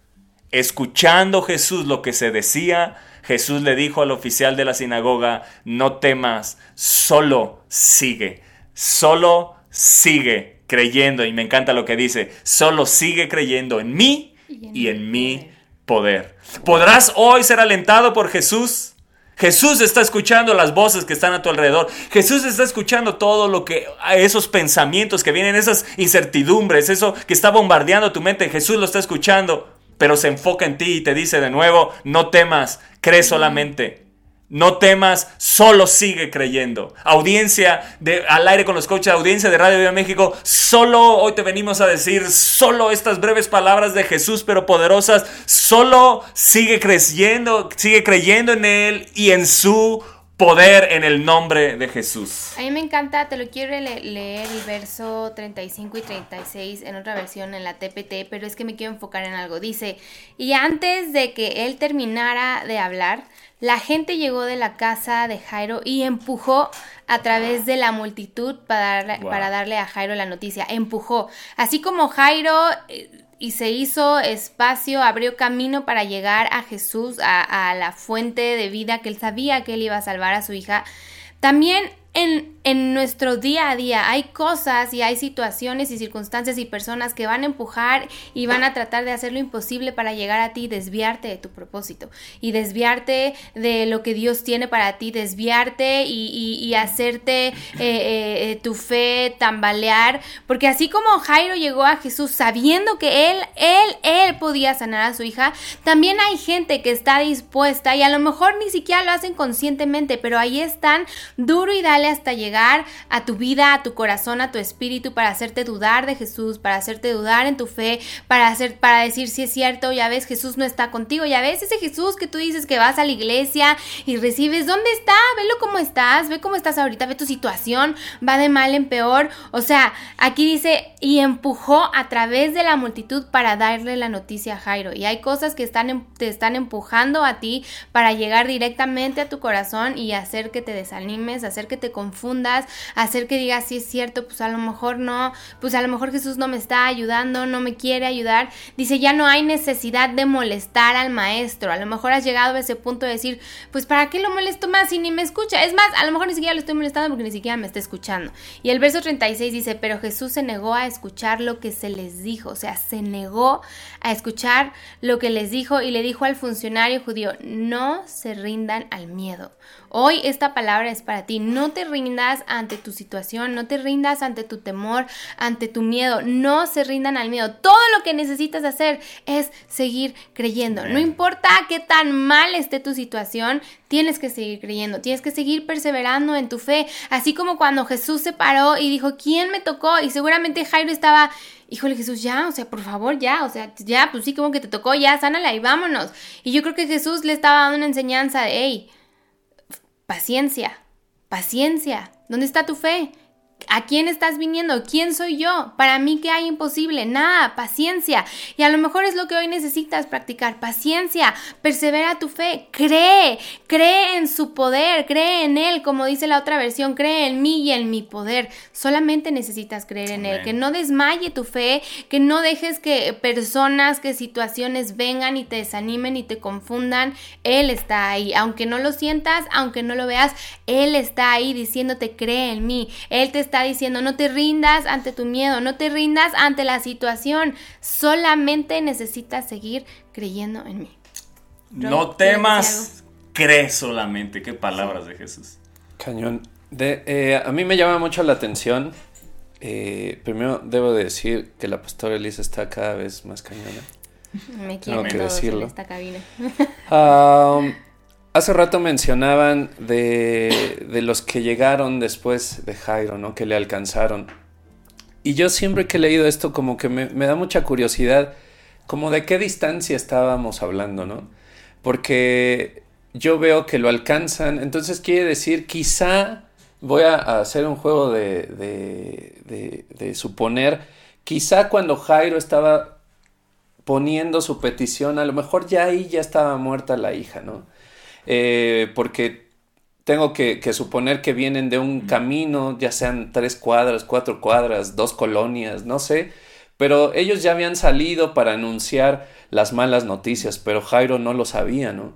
Escuchando Jesús lo que se decía, Jesús le dijo al oficial de la sinagoga, no temas, solo sigue, solo sigue creyendo. Y me encanta lo que dice, solo sigue creyendo en mí y en, mi poder. ¿Podrás hoy ser alentado por Jesús? Jesús está escuchando las voces que están a tu alrededor. Jesús está escuchando todo lo que, esos pensamientos que vienen, esas incertidumbres, eso que está bombardeando tu mente. Jesús lo está escuchando, pero se enfoca en ti y te dice de nuevo, no temas, cree solamente. No temas, solo sigue creyendo. Audiencia de al aire con los coaches, audiencia de Radio Viva México, solo hoy te venimos a decir, solo estas breves palabras de Jesús, pero poderosas, solo sigue creyendo, sigue creyendo en Él y en su poder en el nombre de Jesús. A mí me encanta, te lo quiero le leer el verso 35 y 36 en otra versión en la TPT, pero es que me quiero enfocar en algo. Dice, y antes de que él terminara de hablar, la gente llegó de la casa de Jairo y empujó a través de la multitud para darle, para darle a Jairo la noticia. Empujó. Así como Jairo eh, y se hizo espacio, abrió camino para llegar a Jesús, a, a la fuente de vida que él sabía que él iba a salvar a su hija. También en, en, nuestro día a día hay cosas y hay situaciones y circunstancias y personas que van a empujar y van a tratar de hacer lo imposible para llegar a ti y desviarte de tu propósito y desviarte de lo que Dios tiene para ti, desviarte y, hacerte eh, eh, eh, tu fe tambalear, porque así como Jairo llegó a Jesús sabiendo que él, él, él podía sanar a su hija, también hay gente que está dispuesta y a lo mejor ni siquiera lo hacen conscientemente, pero ahí están duro y dale hasta llegar a tu vida, a tu corazón, a tu espíritu, para hacerte dudar de Jesús, para hacerte dudar en tu fe, para, hacer, para decir si es cierto, ya ves, Jesús no está contigo, ya ves ese Jesús que tú dices que vas a la iglesia y recibes, ¿dónde está? Velo cómo estás, ve cómo estás ahorita, ve tu situación, va de mal en peor. O sea, aquí dice, y empujó a través de la multitud para darle la noticia a Jairo. Y hay cosas que están, em, te están empujando a ti para llegar directamente a tu corazón y hacer que te desanimes, hacer que te confundas, hacer que digas, si es cierto, pues a lo mejor no, pues a lo mejor Jesús no me está ayudando, no me quiere ayudar. Dice, ya no hay necesidad de molestar al maestro. A lo mejor has llegado a ese punto de decir, pues ¿para qué lo molesto más si ni me escucha? Es más, a lo mejor ni siquiera lo estoy molestando porque ni siquiera me está escuchando. Y el verso 36 dice, pero Jesús se negó a escuchar lo que se les dijo, o sea, se negó a escuchar lo que les dijo y le dijo al funcionario judío, no se rindan al miedo. Hoy esta palabra es para ti, no te rindas ante tu situación, no te rindas ante tu temor, ante tu miedo, no se rindan al miedo. Todo lo que necesitas hacer es seguir creyendo. No importa qué tan mal esté tu situación, tienes que seguir creyendo, tienes que seguir perseverando en tu fe, así como cuando Jesús se paró y dijo, ¿quién me tocó? Y seguramente Jairo estaba híjole Jesús, ya, o sea, por favor, ya, o sea, ya, pues sí, como que te tocó, ya, sánala y vámonos. Y yo creo que Jesús le estaba dando una enseñanza de, hey, paciencia, paciencia, ¿dónde está tu fe? ¿A quién estás viniendo? ¿Quién soy yo? Para mí, ¿qué hay imposible? Nada, paciencia. Y a lo mejor es lo que hoy necesitas practicar. Paciencia, persevera tu fe, cree, cree en su poder, cree en Él, como dice la otra versión, cree en mí y en mi poder. Solamente necesitas creer en Él, que no desmaye tu fe, que no dejes que personas, que situaciones vengan y te desanimen y te confundan. Él está ahí, aunque no lo sientas, aunque no lo veas, Él está ahí diciéndote, cree en mí. Él te está diciendo, no te rindas ante tu miedo, no te rindas ante la situación, solamente necesitas seguir creyendo en mí. No temas, cree solamente. Qué palabras de Jesús. Cañón. De, eh, a mí me llama mucho la atención. eh, primero debo decir que la pastora Elisa está cada vez más cañona. Me Tengo que todos decirlo. en esta cabina. Um, hace rato mencionaban de, de los que llegaron después de Jairo, ¿no? Que le alcanzaron. Y yo siempre que he leído esto como que me, me da mucha curiosidad, como de qué distancia estábamos hablando, ¿no? Porque yo veo que lo alcanzan, entonces quiere decir, quizá voy a, hacer un juego de, de- de suponer, quizá cuando Jairo estaba poniendo su petición, a lo mejor ya ahí ya estaba muerta la hija, ¿no? Eh, porque tengo que, que suponer que vienen de un camino, ya sean tres cuadras, cuatro cuadras, dos colonias, no sé, pero ellos ya habían salido para anunciar las malas noticias, pero Jairo no lo sabía, ¿no?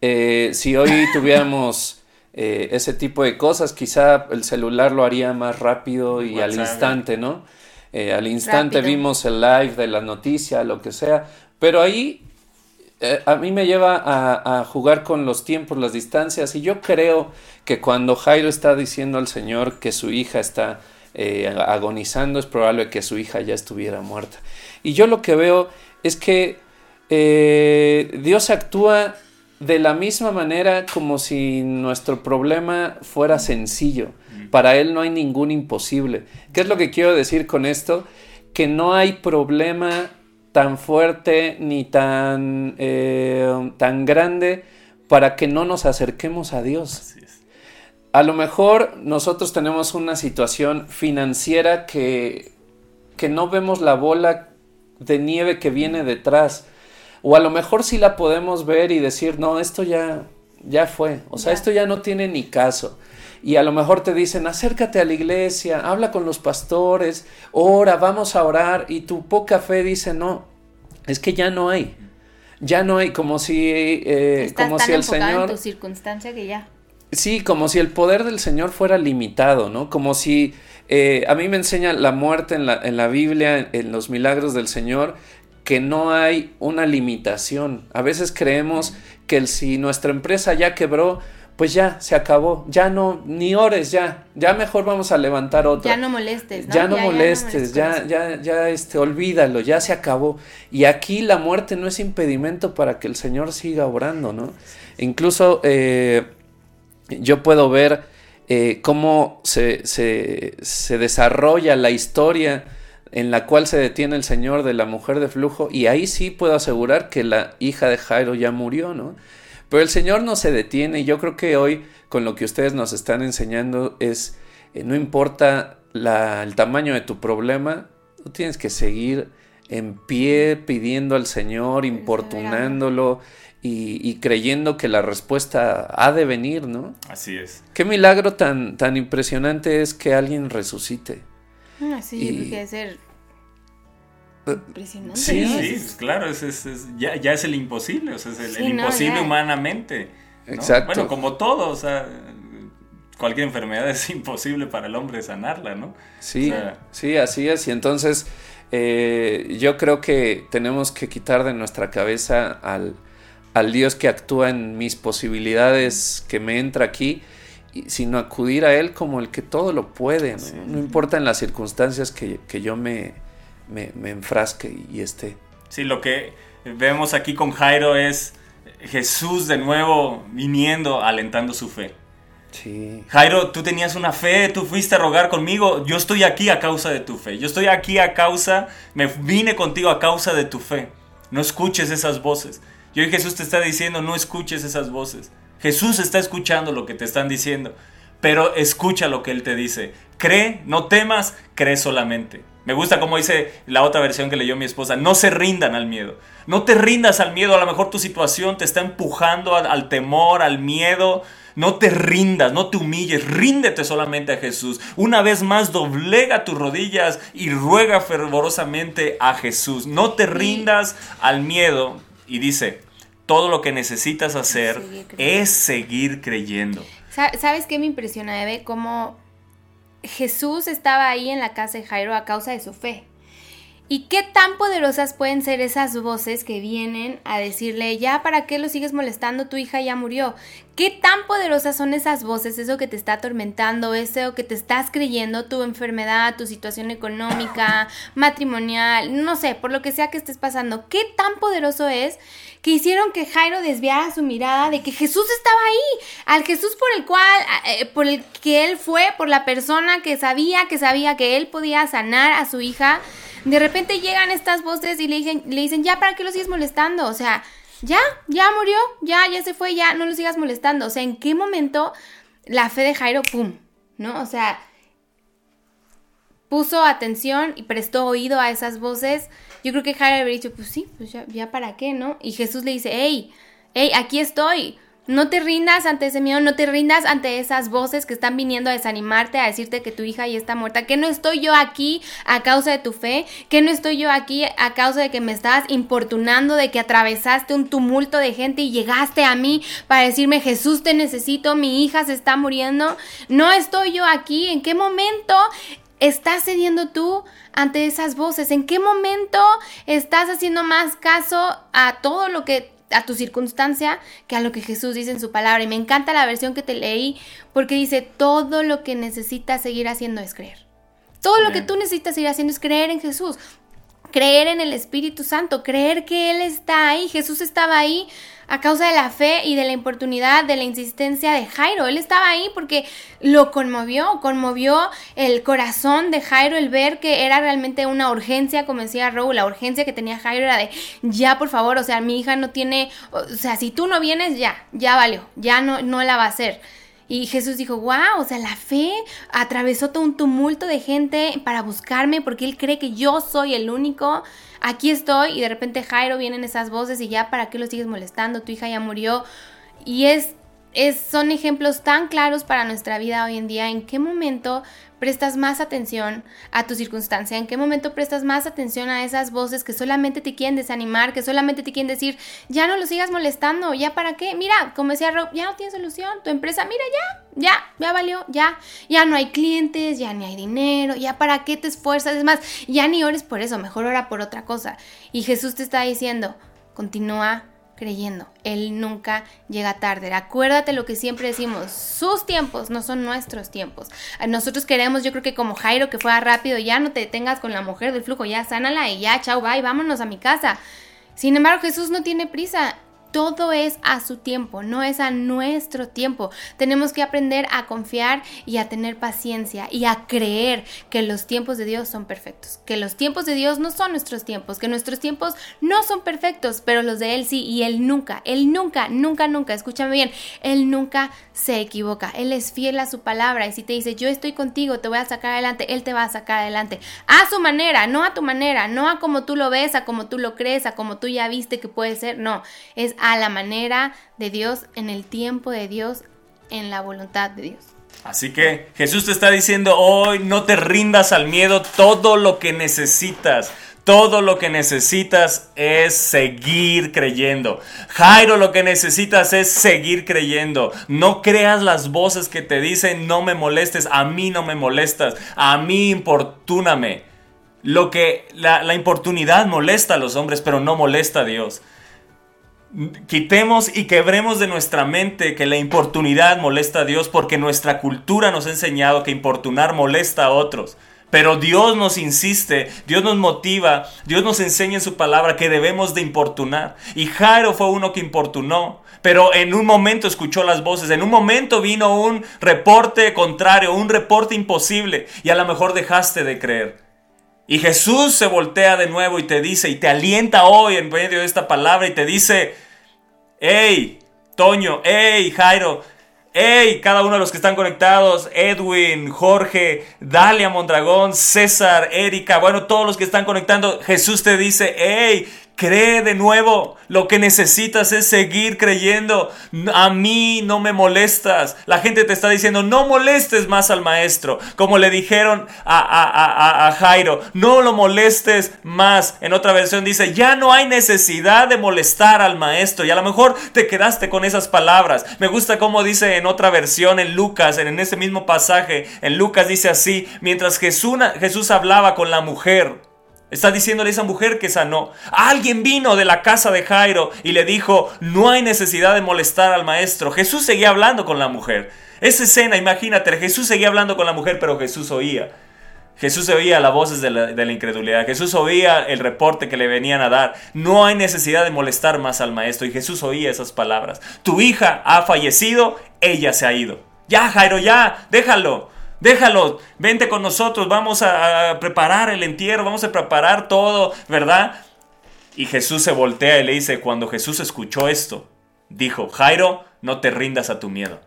Eh, si hoy tuviéramos eh, ese tipo de cosas, quizá el celular lo haría más rápido y al WhatsApp. instante, ¿no? Eh, al instante Rápido. vimos el live de la noticia, lo que sea, pero ahí eh, a mí me lleva a, a jugar con los tiempos, las distancias, y yo creo que cuando Jairo está diciendo al Señor que su hija está eh, agonizando, es probable que su hija ya estuviera muerta. Y yo lo que veo es que eh, Dios actúa de la misma manera como si nuestro problema fuera sencillo. Para Él no hay ningún imposible. ¿Qué es lo que quiero decir con esto? Que no hay problema tan fuerte ni tan, eh, tan grande para que no nos acerquemos a Dios. Así es. A lo mejor nosotros tenemos una situación financiera que, que no vemos la bola de nieve que viene detrás. O a lo mejor sí la podemos ver y decir, no, esto ya, ya fue. O sea, Ya. esto ya no tiene ni caso. Y a lo mejor te dicen, acércate a la iglesia, habla con los pastores, ora, vamos a orar. Y tu poca fe dice, no, es que ya no hay. Ya no hay, como si, eh, Estás como tan si el Señor... en tu circunstancia que ya. Sí, como si el poder del Señor fuera limitado, ¿no? Como si eh, a mí me enseña la muerte en la, en la Biblia, en, en los milagros del Señor, que no hay una limitación. A veces creemos que el, si nuestra empresa ya quebró, pues ya se acabó, ya no, ni ores, ya, ya mejor vamos a levantar otra. Ya no molestes, ¿no? Ya no molestes, ya, eso. ya, ya, este, olvídalo, ya se acabó. Y aquí la muerte no es impedimento para que el Señor siga obrando, ¿no? Incluso eh, yo puedo ver eh, cómo se, se, se desarrolla la historia en la cual se detiene el Señor de la mujer de flujo, y ahí sí puedo asegurar que la hija de Jairo ya murió, ¿no? Pero el Señor no se detiene, y yo creo que hoy con lo que ustedes nos están enseñando es, eh, no importa la- el tamaño de tu problema, tú tienes que seguir en pie pidiendo al Señor, importunándolo y, y creyendo que la respuesta ha de venir, ¿no? Así es. Qué milagro tan, tan impresionante es que alguien resucite. Ah, sí, Y- porque ser impresionante. sí, ¿no? Sí, claro, es, es- es- ya, ya es el imposible, o sea, es el, Sí, el no, imposible humanamente. ¿no? Exacto. Bueno, como todo, o sea, cualquier enfermedad es imposible para el hombre sanarla, ¿no? Sí, O sea- sí, así es. Y entonces eh, yo creo que tenemos que quitar de nuestra cabeza al, al Dios que actúa en mis posibilidades que me entra aquí y- sino acudir a Él como el que todo lo puede, no, No importa en las circunstancias que, que yo me, me, me enfrasque y esté. Sí, lo que vemos aquí con Jairo es Jesús de nuevo viniendo, alentando su fe. Sí. Jairo, tú tenías una fe, tú fuiste a rogar conmigo, yo estoy aquí a causa de tu fe. Yo estoy aquí a causa, me vine contigo a causa de tu fe. No escuches esas voces. Y hoy Jesús te está diciendo, no escuches esas voces. Jesús está escuchando lo que te están diciendo, pero escucha lo que Él te dice. Cree, no temas, cree solamente. Me gusta como dice la otra versión que leyó mi esposa, no se rindan al miedo. No te rindas al miedo, a lo mejor tu situación te está empujando al, al temor, al miedo. No te rindas, no te humilles, ríndete solamente a Jesús. Una vez más, doblega tus rodillas y ruega fervorosamente a Jesús. No te rindas al miedo. Y dice, todo lo que necesitas hacer Seguir creyendo. es seguir creyendo. Sa- ¿Sabes qué me impresiona, Eve? Cómo Jesús estaba ahí en la casa de Jairo a causa de su fe. ¿Y qué tan poderosas pueden ser esas voces que vienen a decirle, ya, ¿para qué lo sigues molestando? Tu hija ya murió. ¿Qué tan poderosas son esas voces, eso que te está atormentando, eso que te estás creyendo, tu enfermedad, tu situación económica, matrimonial, no sé, por lo que sea que estés pasando? ¿Qué tan poderoso es que hicieron que Jairo desviara su mirada de que Jesús estaba ahí, al Jesús por el cual, eh, por el que él fue, por la persona que sabía, que sabía que él podía sanar a su hija? De repente llegan estas voces y le dicen, le dicen, ya, ¿para qué lo sigues molestando? O sea, ya, ya murió, ya, ya se fue, ya, no lo sigas molestando. O sea, ¿en qué momento la fe de Jairo, pum, ¿no? O sea, puso atención y prestó oído a esas voces. Yo creo que Jairo habría dicho, pues sí, pues ya, ya para qué, ¿no? Y Jesús le dice, hey, hey, aquí estoy. No te rindas ante ese miedo, no te rindas ante esas voces que están viniendo a desanimarte, a decirte que tu hija ya está muerta, que no estoy yo aquí a causa de tu fe, que no estoy yo aquí a causa de que me estabas importunando, de que atravesaste un tumulto de gente y llegaste a mí para decirme, Jesús te necesito, mi hija se está muriendo. No estoy yo aquí, ¿en qué momento estás cediendo tú ante esas voces? ¿En qué momento estás haciendo más caso a todo lo que a tu circunstancia que a lo que Jesús dice en su palabra? Y me encanta la versión que te leí porque dice, todo lo que necesitas seguir haciendo es creer. Todo lo que tú necesitas seguir haciendo es creer en Jesús. Creer en el Espíritu Santo, creer que Él está ahí. Jesús estaba ahí a causa de la fe y de la importunidad, de la insistencia de Jairo. Él estaba ahí porque lo conmovió, conmovió el corazón de Jairo el ver que era realmente una urgencia, como decía Raúl, la urgencia que tenía Jairo era de, ya por favor, o sea, mi hija no tiene, o sea, si tú no vienes, ya, ya valió, ya no, no la va a hacer. Y Jesús dijo, wow, o sea, la fe atravesó todo un tumulto de gente para buscarme porque él cree que yo soy el único. Aquí estoy y de repente Jairo vienen esas voces y ya, ¿para qué lo sigues molestando? Tu hija ya murió. Y es, son ejemplos tan claros para nuestra vida hoy en día. ¿En qué momento prestas más atención a tu circunstancia? ¿En qué momento prestas más atención a esas voces que solamente te quieren desanimar, que solamente te quieren decir, ya no lo sigas molestando, ya para qué? Mira, como decía Rob, ya no tiene solución, tu empresa, mira, ya, ya, ya valió, ya, ya no hay clientes, ya ni hay dinero, ya para qué te esfuerzas, es más, ya ni ores por eso, mejor ora por otra cosa. Y Jesús te está diciendo, continúa creyendo. Él nunca llega tarde. Acuérdate lo que siempre decimos, sus tiempos no son nuestros tiempos. Nosotros queremos, yo creo que como Jairo, que fuera rápido, ya no te detengas con la mujer del flujo, ya sánala y ya, chao, bye, vámonos a mi casa. Sin embargo, Jesús no tiene prisa. Todo es a su tiempo, no es a nuestro tiempo. Tenemos que aprender a confiar y a tener paciencia y a creer que los tiempos de Dios son perfectos, que los tiempos de Dios no son nuestros tiempos, que nuestros tiempos no son perfectos, pero los de Él sí y Él nunca, Él nunca, nunca, nunca, escúchame bien, Él nunca se equivoca, Él es fiel a su palabra y si te dice yo estoy contigo, te voy a sacar adelante, Él te va a sacar adelante a su manera, no a tu manera, no a como tú lo ves, a como tú lo crees, a como tú ya viste que puede ser, no, es a la manera de Dios, en el tiempo de Dios, en la voluntad de Dios. Así que Jesús te está diciendo hoy, no te rindas al miedo, todo lo que necesitas. Todo lo que necesitas es seguir creyendo. Jairo, lo que necesitas es seguir creyendo. No creas las voces que te dicen no me molestes, a mí no me molestas, a mí importúname. Lo que la, la importunidad molesta a los hombres, pero no molesta a Dios. Quitemos y quebremos de nuestra mente que la importunidad molesta a Dios porque nuestra cultura nos ha enseñado que importunar molesta a otros. Pero Dios nos insiste, Dios nos motiva, Dios nos enseña en su palabra que debemos de importunar. Y Jairo fue uno que importunó, pero en un momento escuchó las voces, en un momento vino un reporte contrario, un reporte imposible, y a lo mejor dejaste de creer. Y Jesús se voltea de nuevo y te dice, y te alienta hoy en medio de esta palabra y te dice, hey, Toño, hey, Jairo, hey, cada uno de los que están conectados, Edwin, Jorge, Dalia Mondragón, César, Erika, bueno, todos los que están conectando, Jesús te dice, hey, Cree de nuevo. Lo que necesitas es seguir creyendo. A mí no me molestas. La gente te está diciendo, no molestes más al maestro. Como le dijeron a, a, Jairo, no lo molestes más. En otra versión dice, ya no hay necesidad de molestar al maestro. Y a lo mejor te quedaste con esas palabras. Me gusta como dice en otra versión en Lucas, en ese mismo pasaje. En Lucas dice así, mientras Jesús hablaba con la mujer. Está diciéndole a esa mujer que sanó. Alguien vino de la casa de Jairo y le dijo, no hay necesidad de molestar al maestro. Jesús seguía hablando con la mujer. Esa escena, imagínate, Jesús seguía hablando con la mujer, pero Jesús oía. Jesús oía las voces de la, de la, incredulidad. Jesús oía el reporte que le venían a dar. No hay necesidad de molestar más al maestro. Y Jesús oía esas palabras. Tu hija ha fallecido, ella se ha ido. Ya, Jairo, ya, déjalo. Déjalo, vente con nosotros, vamos a, preparar el entierro, vamos a preparar todo, ¿verdad? Y Jesús se voltea y le dice, cuando Jesús escuchó esto, dijo, Jairo, no te rindas a tu miedo.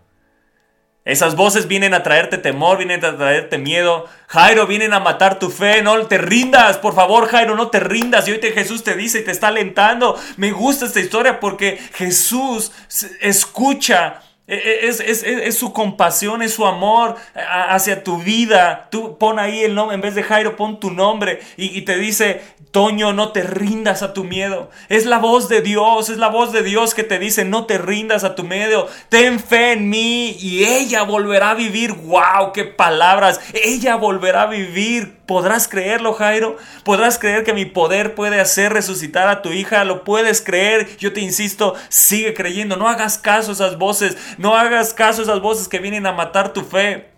Esas voces vienen a traerte temor, vienen a traerte miedo. Jairo, vienen a matar tu fe. No te rindas, por favor, Jairo, no te rindas. Y hoy te, Jesús te dice y te está alentando. Me gusta esta historia porque Jesús escucha e, e, es, su compasión, es su amor hacia tu vida. Tú pon ahí el nombre, en vez de Jairo, pon tu nombre y, te dice, Toño, no te rindas a tu miedo. Es la voz de Dios, es la voz de Dios que te dice, no te rindas a tu miedo. Ten fe en mí y ella volverá a vivir. ¡Wow! ¡Qué palabras! Ella volverá a vivir. ¿Podrás creerlo, Jairo? ¿Podrás creer que mi poder puede hacer resucitar a tu hija? ¿Lo puedes creer? Yo te insisto, sigue creyendo. No hagas caso a esas voces. No hagas caso a esas voces que vienen a matar tu fe.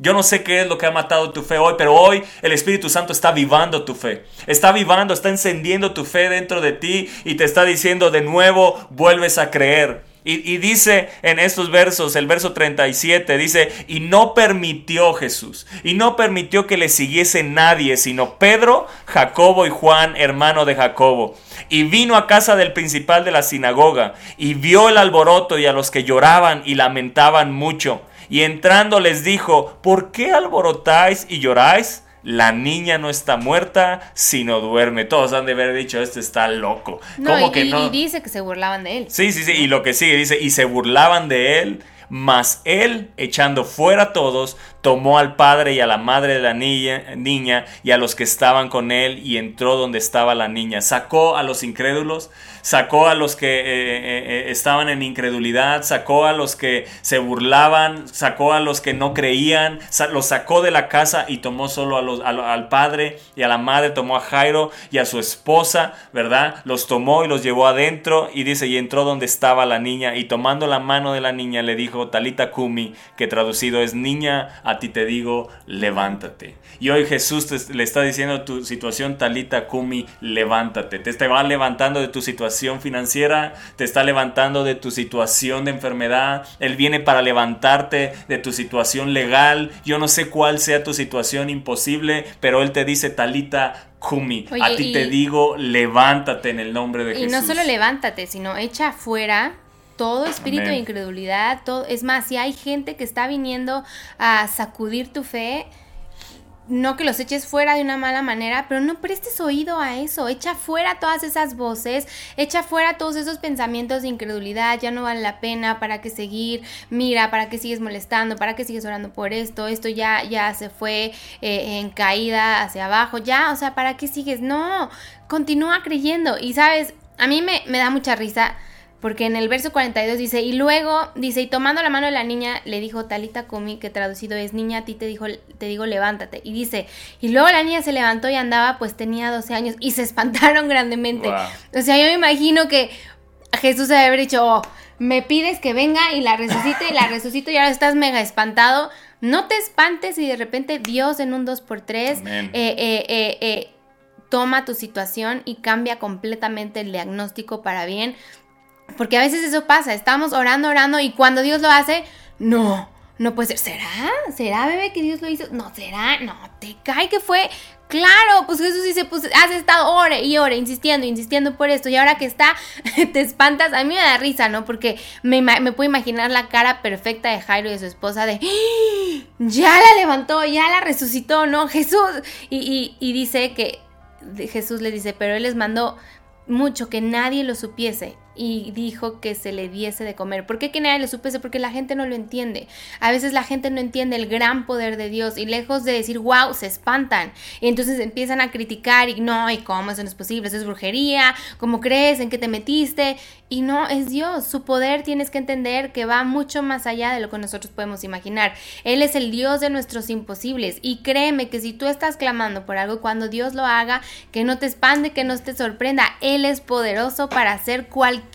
Yo no sé qué es lo que ha matado tu fe hoy, pero hoy el Espíritu Santo está vivando tu fe. Está vivando, está encendiendo tu fe dentro de ti y te está diciendo de nuevo, vuelves a creer. Y, dice en estos versos, el verso 37, dice, y no permitió Jesús, y no permitió que le siguiese nadie, sino Pedro, Jacobo y Juan, hermano de Jacobo. Y vino a casa del principal de la sinagoga, y vio el alboroto y a los que lloraban y lamentaban mucho. Y entrando les dijo, ¿por qué alborotáis y lloráis? La niña no está muerta, sino duerme. Todos han de haber dicho, este está loco. No, que no? Y dice que se burlaban de él. Sí, sí, sí, y lo que sigue dice, y se burlaban de él, mas él, echando fuera a todos, tomó al padre y a la madre de la niña, niña y a los que estaban con él y entró donde estaba la niña. Sacó a los incrédulos, sacó a los que eh, eh, eh, estaban en incredulidad, sacó a los que se burlaban, sacó a los que no creían, los sacó de la casa y tomó solo a los, al padre y a la madre, tomó a Jairo y a su esposa, ¿verdad? Los tomó y los llevó adentro y dice, y entró donde estaba la niña y tomando la mano de la niña le dijo, Talita Kumi, que traducido es niña, a ti te digo, levántate. Y hoy Jesús le está diciendo tu situación, Talita Kumi, levántate. Te, te va levantando de tu situación financiera, te está levantando de tu situación de enfermedad. Él viene para levantarte de tu situación legal. Yo no sé cuál sea tu situación imposible, pero Él te dice, Talita Kumi, a ti te digo, levántate en el nombre de Jesús. Y no solo levántate, sino echa afuera todo espíritu de incredulidad, todo, es más, si hay gente que está viniendo a sacudir tu fe, no que los eches fuera de una mala manera, pero no prestes oído a eso, echa fuera todas esas voces, echa fuera todos esos pensamientos de incredulidad, ya no vale la pena, para qué seguir, mira, para qué sigues molestando, para qué sigues orando por esto, esto ya, ya se fue eh, en caída hacia abajo, ya, o sea, para qué sigues, no, continúa creyendo. Y sabes, a mí me, me da mucha risa porque en el verso 42 dice, y luego dice, y tomando la mano de la niña, le dijo Talita Kumi, que traducido es, niña, a ti te, dijo, te digo, levántate. Y dice, y luego la niña se levantó y andaba, pues tenía 12 años, y se espantaron grandemente. O sea, yo me imagino que Jesús debe haber dicho, "Oh, me pides que venga y la resucite y la resucito y ahora estás mega espantado. No te espantes y de repente Dios en un 2x3 Amén. eh, eh, eh, eh, toma tu situación y cambia completamente el diagnóstico para bien. Porque a veces eso pasa, estamos orando, orando y cuando Dios lo hace, no, no puede ser. ¿Será? ¿Será, bebé, que Dios lo hizo? No, ¿será? No, te cae que fue. Claro, pues Jesús dice, pues has estado ore y ore, insistiendo, insistiendo por esto, y ahora que está, te espantas, a mí me da risa, ¿no? Porque me, puedo imaginar la cara perfecta de Jairo y de su esposa de, "¡Ah! ya la levantó, ya la resucitó, ¿no? Jesús. Y, y- y dice que Jesús le dice, pero él les mandó mucho que nadie lo supiese y dijo que se le diese de comer. ¿Por qué que nadie lo supiese? Porque la gente no lo entiende. A veces la gente no entiende el gran poder de Dios y lejos de decir, wow, se espantan. Y entonces empiezan a criticar y no, ¿y cómo eso no es posible? Eso es brujería, ¿cómo crees? ¿En qué te metiste? Y no, es Dios. Su poder tienes que entender que va mucho más allá de lo que nosotros podemos imaginar. Él es el Dios de nuestros imposibles. Y créeme que si tú estás clamando por algo, cuando Dios lo haga, que no te espande, que no te sorprenda. Él es poderoso para hacer cualquier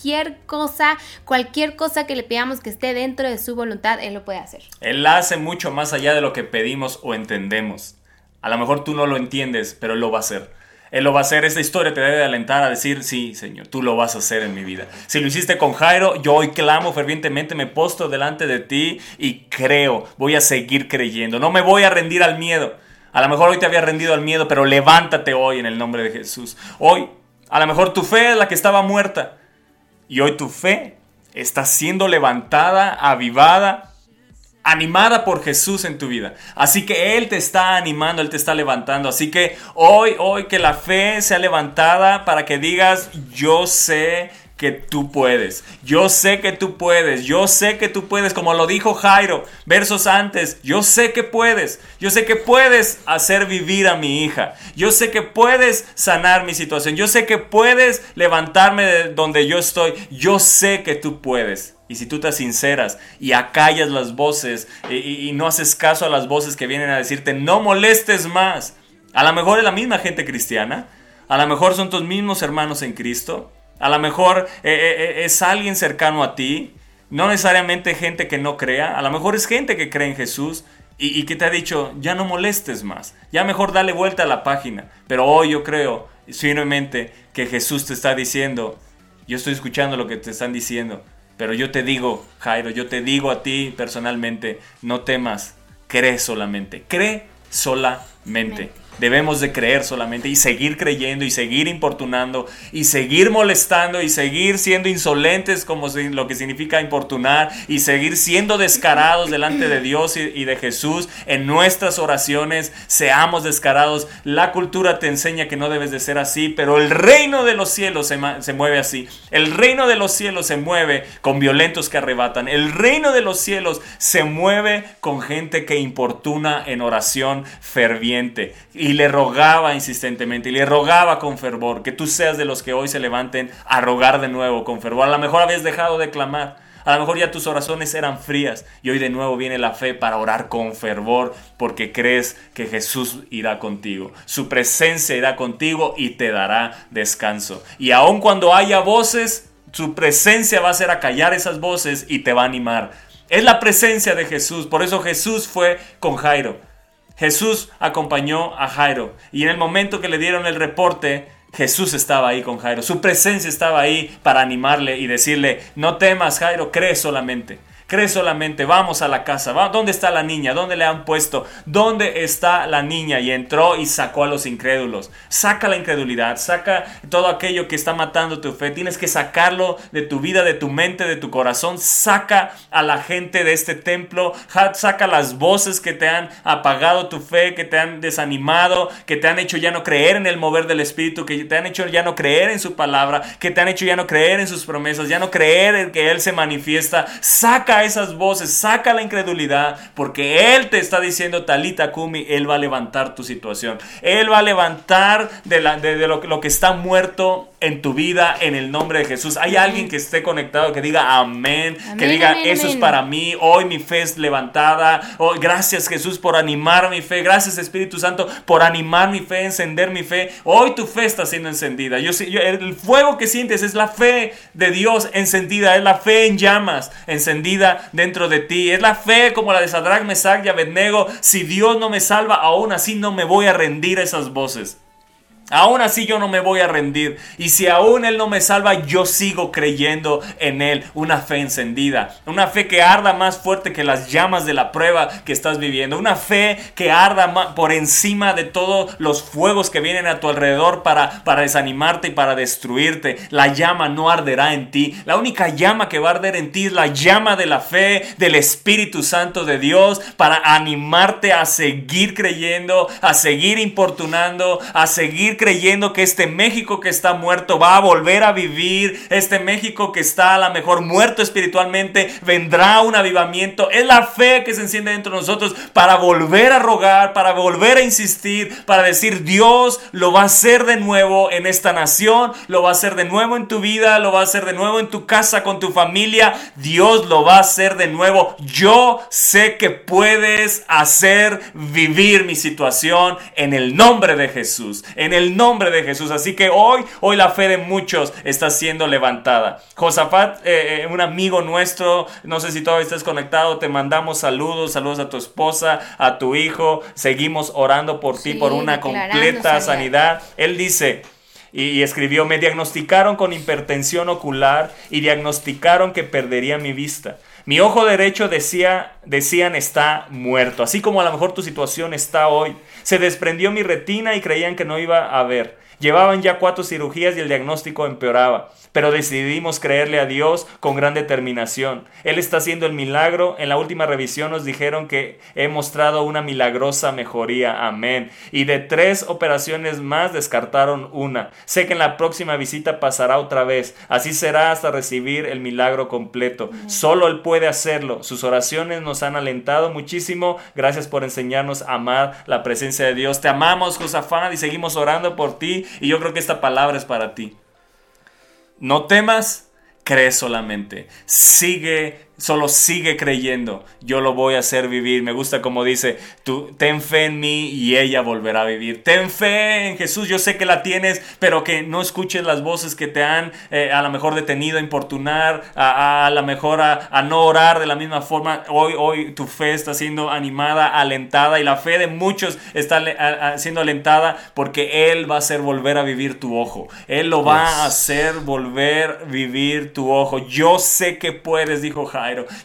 cosa, cualquier cosa que le pidamos que esté dentro de su voluntad, Él lo puede hacer. Él hace mucho más allá de lo que pedimos o entendemos. A lo mejor tú no lo entiendes, pero Él lo va a hacer. Él lo va a hacer. Esta historia te debe de alentar a decir, sí, Señor, tú lo vas a hacer en mi vida. Si lo hiciste con Jairo, yo hoy clamo fervientemente, me postro delante de ti y creo, voy a seguir creyendo. No me voy a rendir al miedo. A lo mejor hoy te había rendido al miedo, pero levántate hoy en el nombre de Jesús. Hoy, a lo mejor tu fe es la que estaba muerta. Y hoy tu fe está siendo levantada, avivada, animada por Jesús en tu vida. Así que Él te está animando, Él te está levantando. Así que hoy, hoy que la fe sea levantada para que digas, yo sé que tú puedes. Yo sé que tú puedes. Yo sé que tú puedes. Como lo dijo Jairo, versos antes. Yo sé que puedes. Yo sé que puedes hacer vivir a mi hija. Yo sé que puedes sanar mi situación. Yo sé que puedes levantarme de donde yo estoy. Yo sé que tú puedes. Y si tú te sinceras y acallas las voces y, y- no haces caso a las voces que vienen a decirte no molestes más. A lo mejor es la misma gente cristiana. A lo mejor son tus mismos hermanos en Cristo. A lo mejor eh, eh, eh, es alguien cercano a ti. No necesariamente gente que no crea. A lo mejor es gente que cree en Jesús y, y que te ha dicho, ya no molestes más. Ya mejor dale vuelta a la página. Pero hoy yo creo firmemente que Jesús te está diciendo, yo estoy escuchando lo que te están diciendo. Pero yo te digo, Jairo, yo te digo a ti personalmente, no temas, cree solamente, cree solamente. Debemos de creer solamente y seguir creyendo y seguir importunando y seguir molestando y seguir siendo insolentes como lo que significa importunar y seguir siendo descarados delante de Dios y, de Jesús en nuestras oraciones. Seamos descarados. La cultura te enseña que no debes de ser así, pero el reino de los cielos se, se mueve así. El reino de los cielos se mueve con violentos que arrebatan. El reino de los cielos se mueve con gente que importuna en oración ferviente. Le rogaba insistentemente, y le rogaba con fervor, que tú seas de los que hoy se levanten a rogar de nuevo con fervor. A lo mejor habías dejado de clamar. A lo mejor ya tus oraciones eran frías y hoy de nuevo viene la fe para orar con fervor porque crees que Jesús irá contigo. Su presencia irá contigo y te dará descanso. Y aun cuando haya voces, su presencia va a hacer acallar esas voces y te va a animar. Es la presencia de Jesús. Por eso Jesús fue con Jairo. Jesús acompañó a Jairo y en el momento que le dieron el reporte, Jesús estaba ahí con Jairo. Su presencia estaba ahí para animarle y decirle, no temas Jairo, cree solamente. Cree solamente, vamos a la casa. ¿Dónde está la niña? ¿Dónde le han puesto? ¿Dónde está la niña? Y entró y sacó a los incrédulos. Saca la incredulidad, saca todo aquello que está matando tu fe. Tienes que sacarlo de tu vida, de tu mente, de tu corazón. Saca a la gente de este templo. Saca las voces que te han apagado tu fe, que te han desanimado, que te han hecho ya no creer en el mover del Espíritu, que te han hecho ya no creer en su palabra, que te han hecho ya no creer en sus promesas, ya no creer en que Él se manifiesta. Saca esas voces, saca la incredulidad, porque Él te está diciendo, Talita Kumi, Él va a levantar tu situación. Él va a levantar de, la- lo que está muerto en tu vida en el nombre de Jesús. Hay alguien que esté conectado que diga amén, que diga amén, eso es para mí, hoy mi fe es levantada. Oh, gracias Jesús por animar mi fe, gracias Espíritu Santo por animar mi fe, encender mi fe. Hoy tu fe está siendo encendida. Yo, yo- el fuego que sientes es la fe de Dios encendida, es la fe en llamas encendida dentro de ti. Es la fe como la de Sadrach, Mesach y Abednego. Si Dios no me salva, aún así no me voy a rendir a esas voces. Aún así yo no me voy a rendir. Y si aún Él no me salva, yo sigo creyendo en Él. Una fe encendida. Una fe que arda más fuerte que las llamas de la prueba que estás viviendo. Una fe que arda por encima de todos los fuegos que vienen a tu alrededor para, para desanimarte y para destruirte. La llama no arderá en ti. La única llama que va a arder en ti es la llama de la fe del Espíritu Santo de Dios para animarte a seguir creyendo, a seguir importunando, a seguir creyendo que este México que está muerto va a volver a vivir, este México que está a lo mejor muerto espiritualmente, vendrá un avivamiento. Es la fe que se enciende dentro de nosotros para volver a rogar, para volver a insistir, para decir Dios lo va a hacer de nuevo en esta nación, lo va a hacer de nuevo en tu vida, lo va a hacer de nuevo en tu casa, con tu familia. Dios lo va a hacer de nuevo. Yo sé que puedes hacer vivir mi situación en el nombre de Jesús, en el nombre de Jesús. Así que hoy, hoy la fe de muchos está siendo levantada. Josafat, eh, eh, un amigo nuestro, no sé si todavía estás conectado, te mandamos saludos, saludos a tu esposa, a tu hijo. Seguimos orando por ti, Sí, por una completa sanidad. Él dice, y escribió, me diagnosticaron con hipertensión ocular y diagnosticaron que perdería mi vista. Mi ojo derecho decía, decían está muerto, así como a lo mejor tu situación está hoy. Se desprendió mi retina y creían que no iba a ver. Llevaban ya cuatro cirugías y el diagnóstico empeoraba, pero decidimos creerle a Dios con gran determinación. Él está haciendo el milagro. En la última revisión nos dijeron que he mostrado una milagrosa mejoría. Amén. Y de tres operaciones más descartaron una. Sé que en la próxima visita pasará otra vez. Así será hasta recibir el milagro completo. Solo Él puede hacerlo. Sus oraciones nos han alentado muchísimo. Gracias por enseñarnos a amar la presencia de Dios. Te amamos, Josafat, y seguimos orando por ti. Y yo creo que esta palabra es para ti. No temas, cree solamente. Sigue, solo sigue creyendo. Yo lo voy a hacer vivir. Me gusta como dice, tú ten fe en mí y ella volverá a vivir. Ten fe en Jesús. Yo sé que la tienes, pero que no escuches las voces que te han eh, a lo mejor detenido a importunar, a, a, a lo mejor a, a no orar de la misma forma. Hoy, hoy tu fe está siendo animada, alentada y la fe de muchos está siendo alentada porque Él va a hacer volver a vivir tu ojo. Él lo va a hacer volver vivir tu ojo. Yo sé que puedes, dijo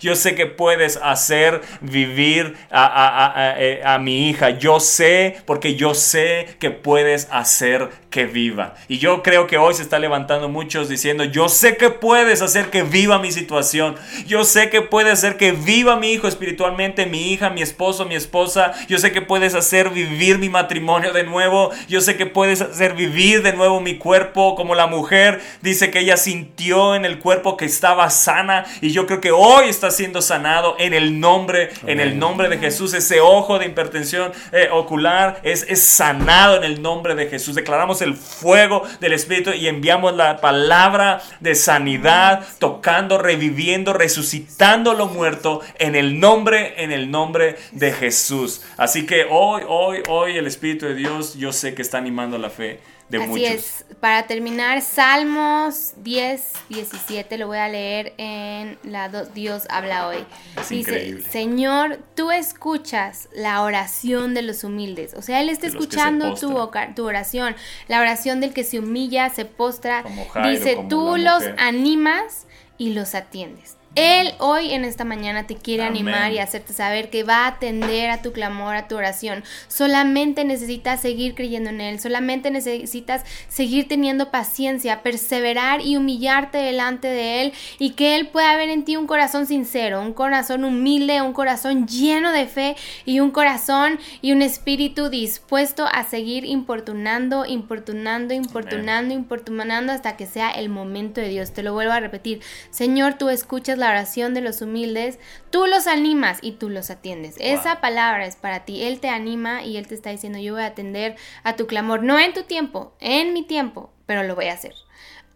Yo sé que puedes hacer vivir a, a- a- a- eh, a mi hija. Yo sé, porque yo sé que puedes hacer que viva. Y yo creo que hoy se está levantando muchos diciendo, yo sé que puedes hacer que viva mi situación. Yo sé que puedes hacer que viva mi hijo espiritualmente, mi hija, mi esposo, mi esposa. Yo sé que puedes hacer vivir mi matrimonio de nuevo. Yo sé que puedes hacer vivir de nuevo mi cuerpo como la mujer dice que ella sintió en el cuerpo que estaba sana y yo creo que hoy está siendo sanado en el nombre, en el nombre de Jesús. Ese ojo de hipertensión eh, ocular es, es sanado en el nombre de Jesús. Declaramos el fuego del Espíritu y enviamos la palabra de sanidad, tocando, reviviendo, resucitando lo muerto en el nombre, en el nombre de Jesús. Así que hoy, hoy, hoy el Espíritu de Dios yo sé que está animando la fe de Así muchos. es. Para terminar, Salmos 10, 17, lo voy a leer en la do- Dios habla hoy. Es Dice, increíble. Señor, tú escuchas la oración de los humildes. O sea, Él está escuchando tu, oración, la oración del que se humilla, se postra. Como Jairo, Dice, como tú los animas y los atiendes. Él hoy en esta mañana te quiere Amén. animar y hacerte saber que va a atender a tu clamor, a tu oración. Solamente necesitas seguir creyendo en Él, solamente necesitas seguir teniendo paciencia, perseverar y humillarte delante de Él y que Él pueda ver en ti un corazón sincero, un corazón humilde, un corazón lleno de fe y un corazón y un espíritu dispuesto a seguir importunando, importunando, importunando, importunando hasta que sea el momento de Dios. Te lo vuelvo a repetir. Señor, tú escuchas la oración de los humildes, tú los animas y tú los atiendes. Esa palabra es para ti. Él te anima y Él te está diciendo, yo voy a atender a tu clamor, no en tu tiempo, en mi tiempo, pero lo voy a hacer.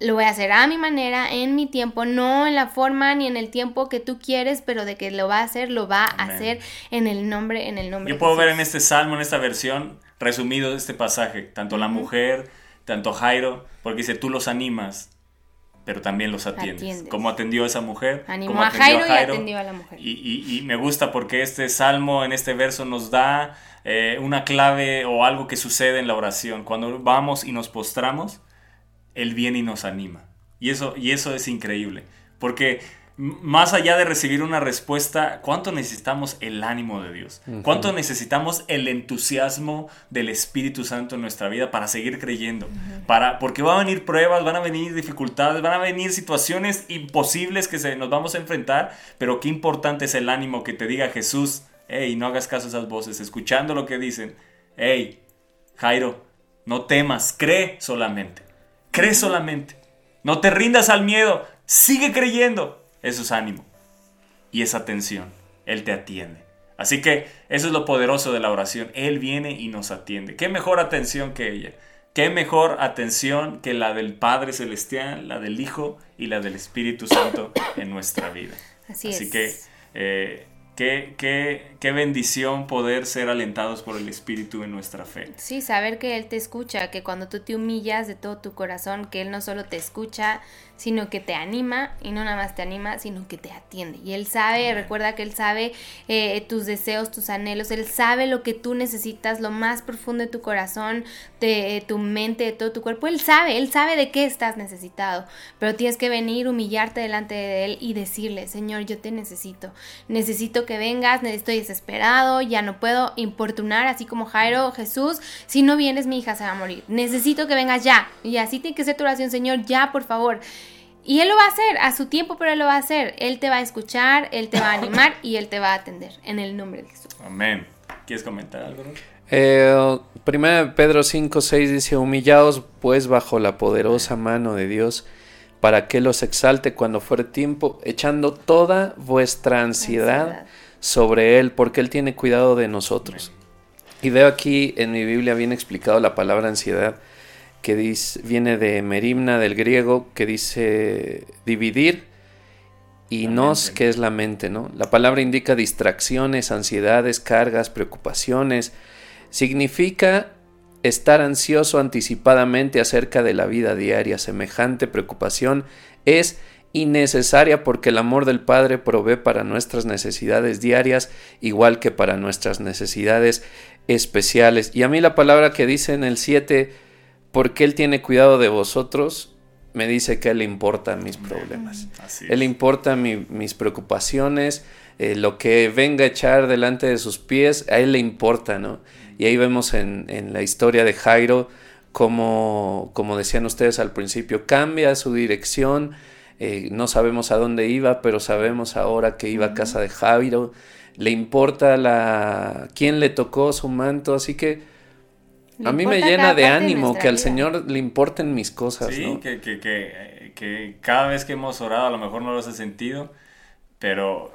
lo voy a hacer a mi manera, en mi tiempo, no en la forma ni en el tiempo que tú quieres, pero de que lo va a hacer, lo va a hacer en el nombre, en el nombre Yo puedo ver en este salmo, en esta versión, resumido este pasaje, tanto la mujer, tanto Jairo, porque dice, tú los animas, pero también los atiendes. Atiendes. ¿Cómo atendió a esa mujer? Animó ¿Cómo a atendió Jairo y atendió a la mujer. Y, y- y me gusta porque este salmo, en este verso, nos da eh, una clave o algo que sucede en la oración. Cuando vamos y nos postramos, Él viene y nos anima. Y eso, y eso es increíble. Porque más allá de recibir una respuesta, ¿cuánto necesitamos el ánimo de Dios? ¿Cuánto necesitamos el entusiasmo del Espíritu Santo en nuestra vida para seguir creyendo? para, porque van a venir pruebas, van a venir dificultades, van a venir situaciones imposibles que se, nos vamos a enfrentar, pero qué importante es el ánimo que te diga Jesús, hey, no hagas caso a esas voces, escuchando lo que dicen, hey, Jairo, no temas, cree solamente. Cree solamente. No te rindas al miedo. Sigue creyendo. Eso es ánimo. Y es atención. Él te atiende. Así que eso es lo poderoso de la oración. Él viene y nos atiende. ¿Qué mejor atención que ella? ¿Qué mejor atención que la del Padre Celestial, la del Hijo y la del Espíritu Santo en nuestra vida? Así Así es. que eh, qué, qué- qué bendición poder ser alentados por el Espíritu en nuestra fe. Sí, saber que Él te escucha, que cuando tú te humillas de todo tu corazón, que Él no solo te escucha, sino que te anima, y no nada más te anima, sino que te atiende. Y Él sabe, recuerda que Él sabe eh, tus deseos, tus anhelos, Él sabe lo que tú necesitas, lo más profundo de tu corazón, de tu mente, de todo tu cuerpo. Él sabe, Él sabe de qué estás necesitado, pero tienes que venir, humillarte delante de Él y decirle, Señor, yo te necesito, necesito que vengas, estoy desesperado, ya no puedo importunar, así como Jairo, Jesús, si no vienes mi hija se va a morir, necesito que vengas ya, y así tiene que ser tu oración, Señor, ya, por favor. Y Él lo va a hacer a su tiempo, pero Él lo va a hacer. Él te va a escuchar, Él te va a animar y Él te va a atender. En el nombre de Jesús. Amén. ¿Quieres comentar algo? Eh, primera Pedro 5, 6 dice, humillaos pues bajo la poderosa mano de Dios, para que los exalte cuando fuere tiempo, echando toda vuestra ansiedad, Ansiedad. sobre Él, porque Él tiene cuidado de nosotros. Y veo aquí en mi Biblia bien explicado la palabra ansiedad, que dice, viene de merimna del griego, que dice dividir, y La nos, mente. que es la mente, ¿no? La palabra indica distracciones, ansiedades, cargas, preocupaciones. Significa estar ansioso anticipadamente acerca de la vida diaria. Semejante preocupación es innecesaria porque el amor del Padre provee para nuestras necesidades diarias igual que para nuestras necesidades especiales. Y a mí la palabra que dice en el 7, porque Él tiene cuidado de vosotros, me dice que a Él le importan mis problemas. Él importa mi- mis preocupaciones, eh, lo que venga a echar delante de sus pies, a Él le importa, ¿no? Y ahí vemos en, en la historia de Jairo, como, como decían ustedes al principio, cambia su dirección, eh, no sabemos a dónde iba, pero sabemos ahora que iba a casa de Jairo, le importa la quién le tocó su manto, así que Le a mí me llena de ánimo que al vida. Señor le importen mis cosas, Sí, ¿no? que, que, que, que cada vez que hemos orado a lo mejor no lo has sentido, pero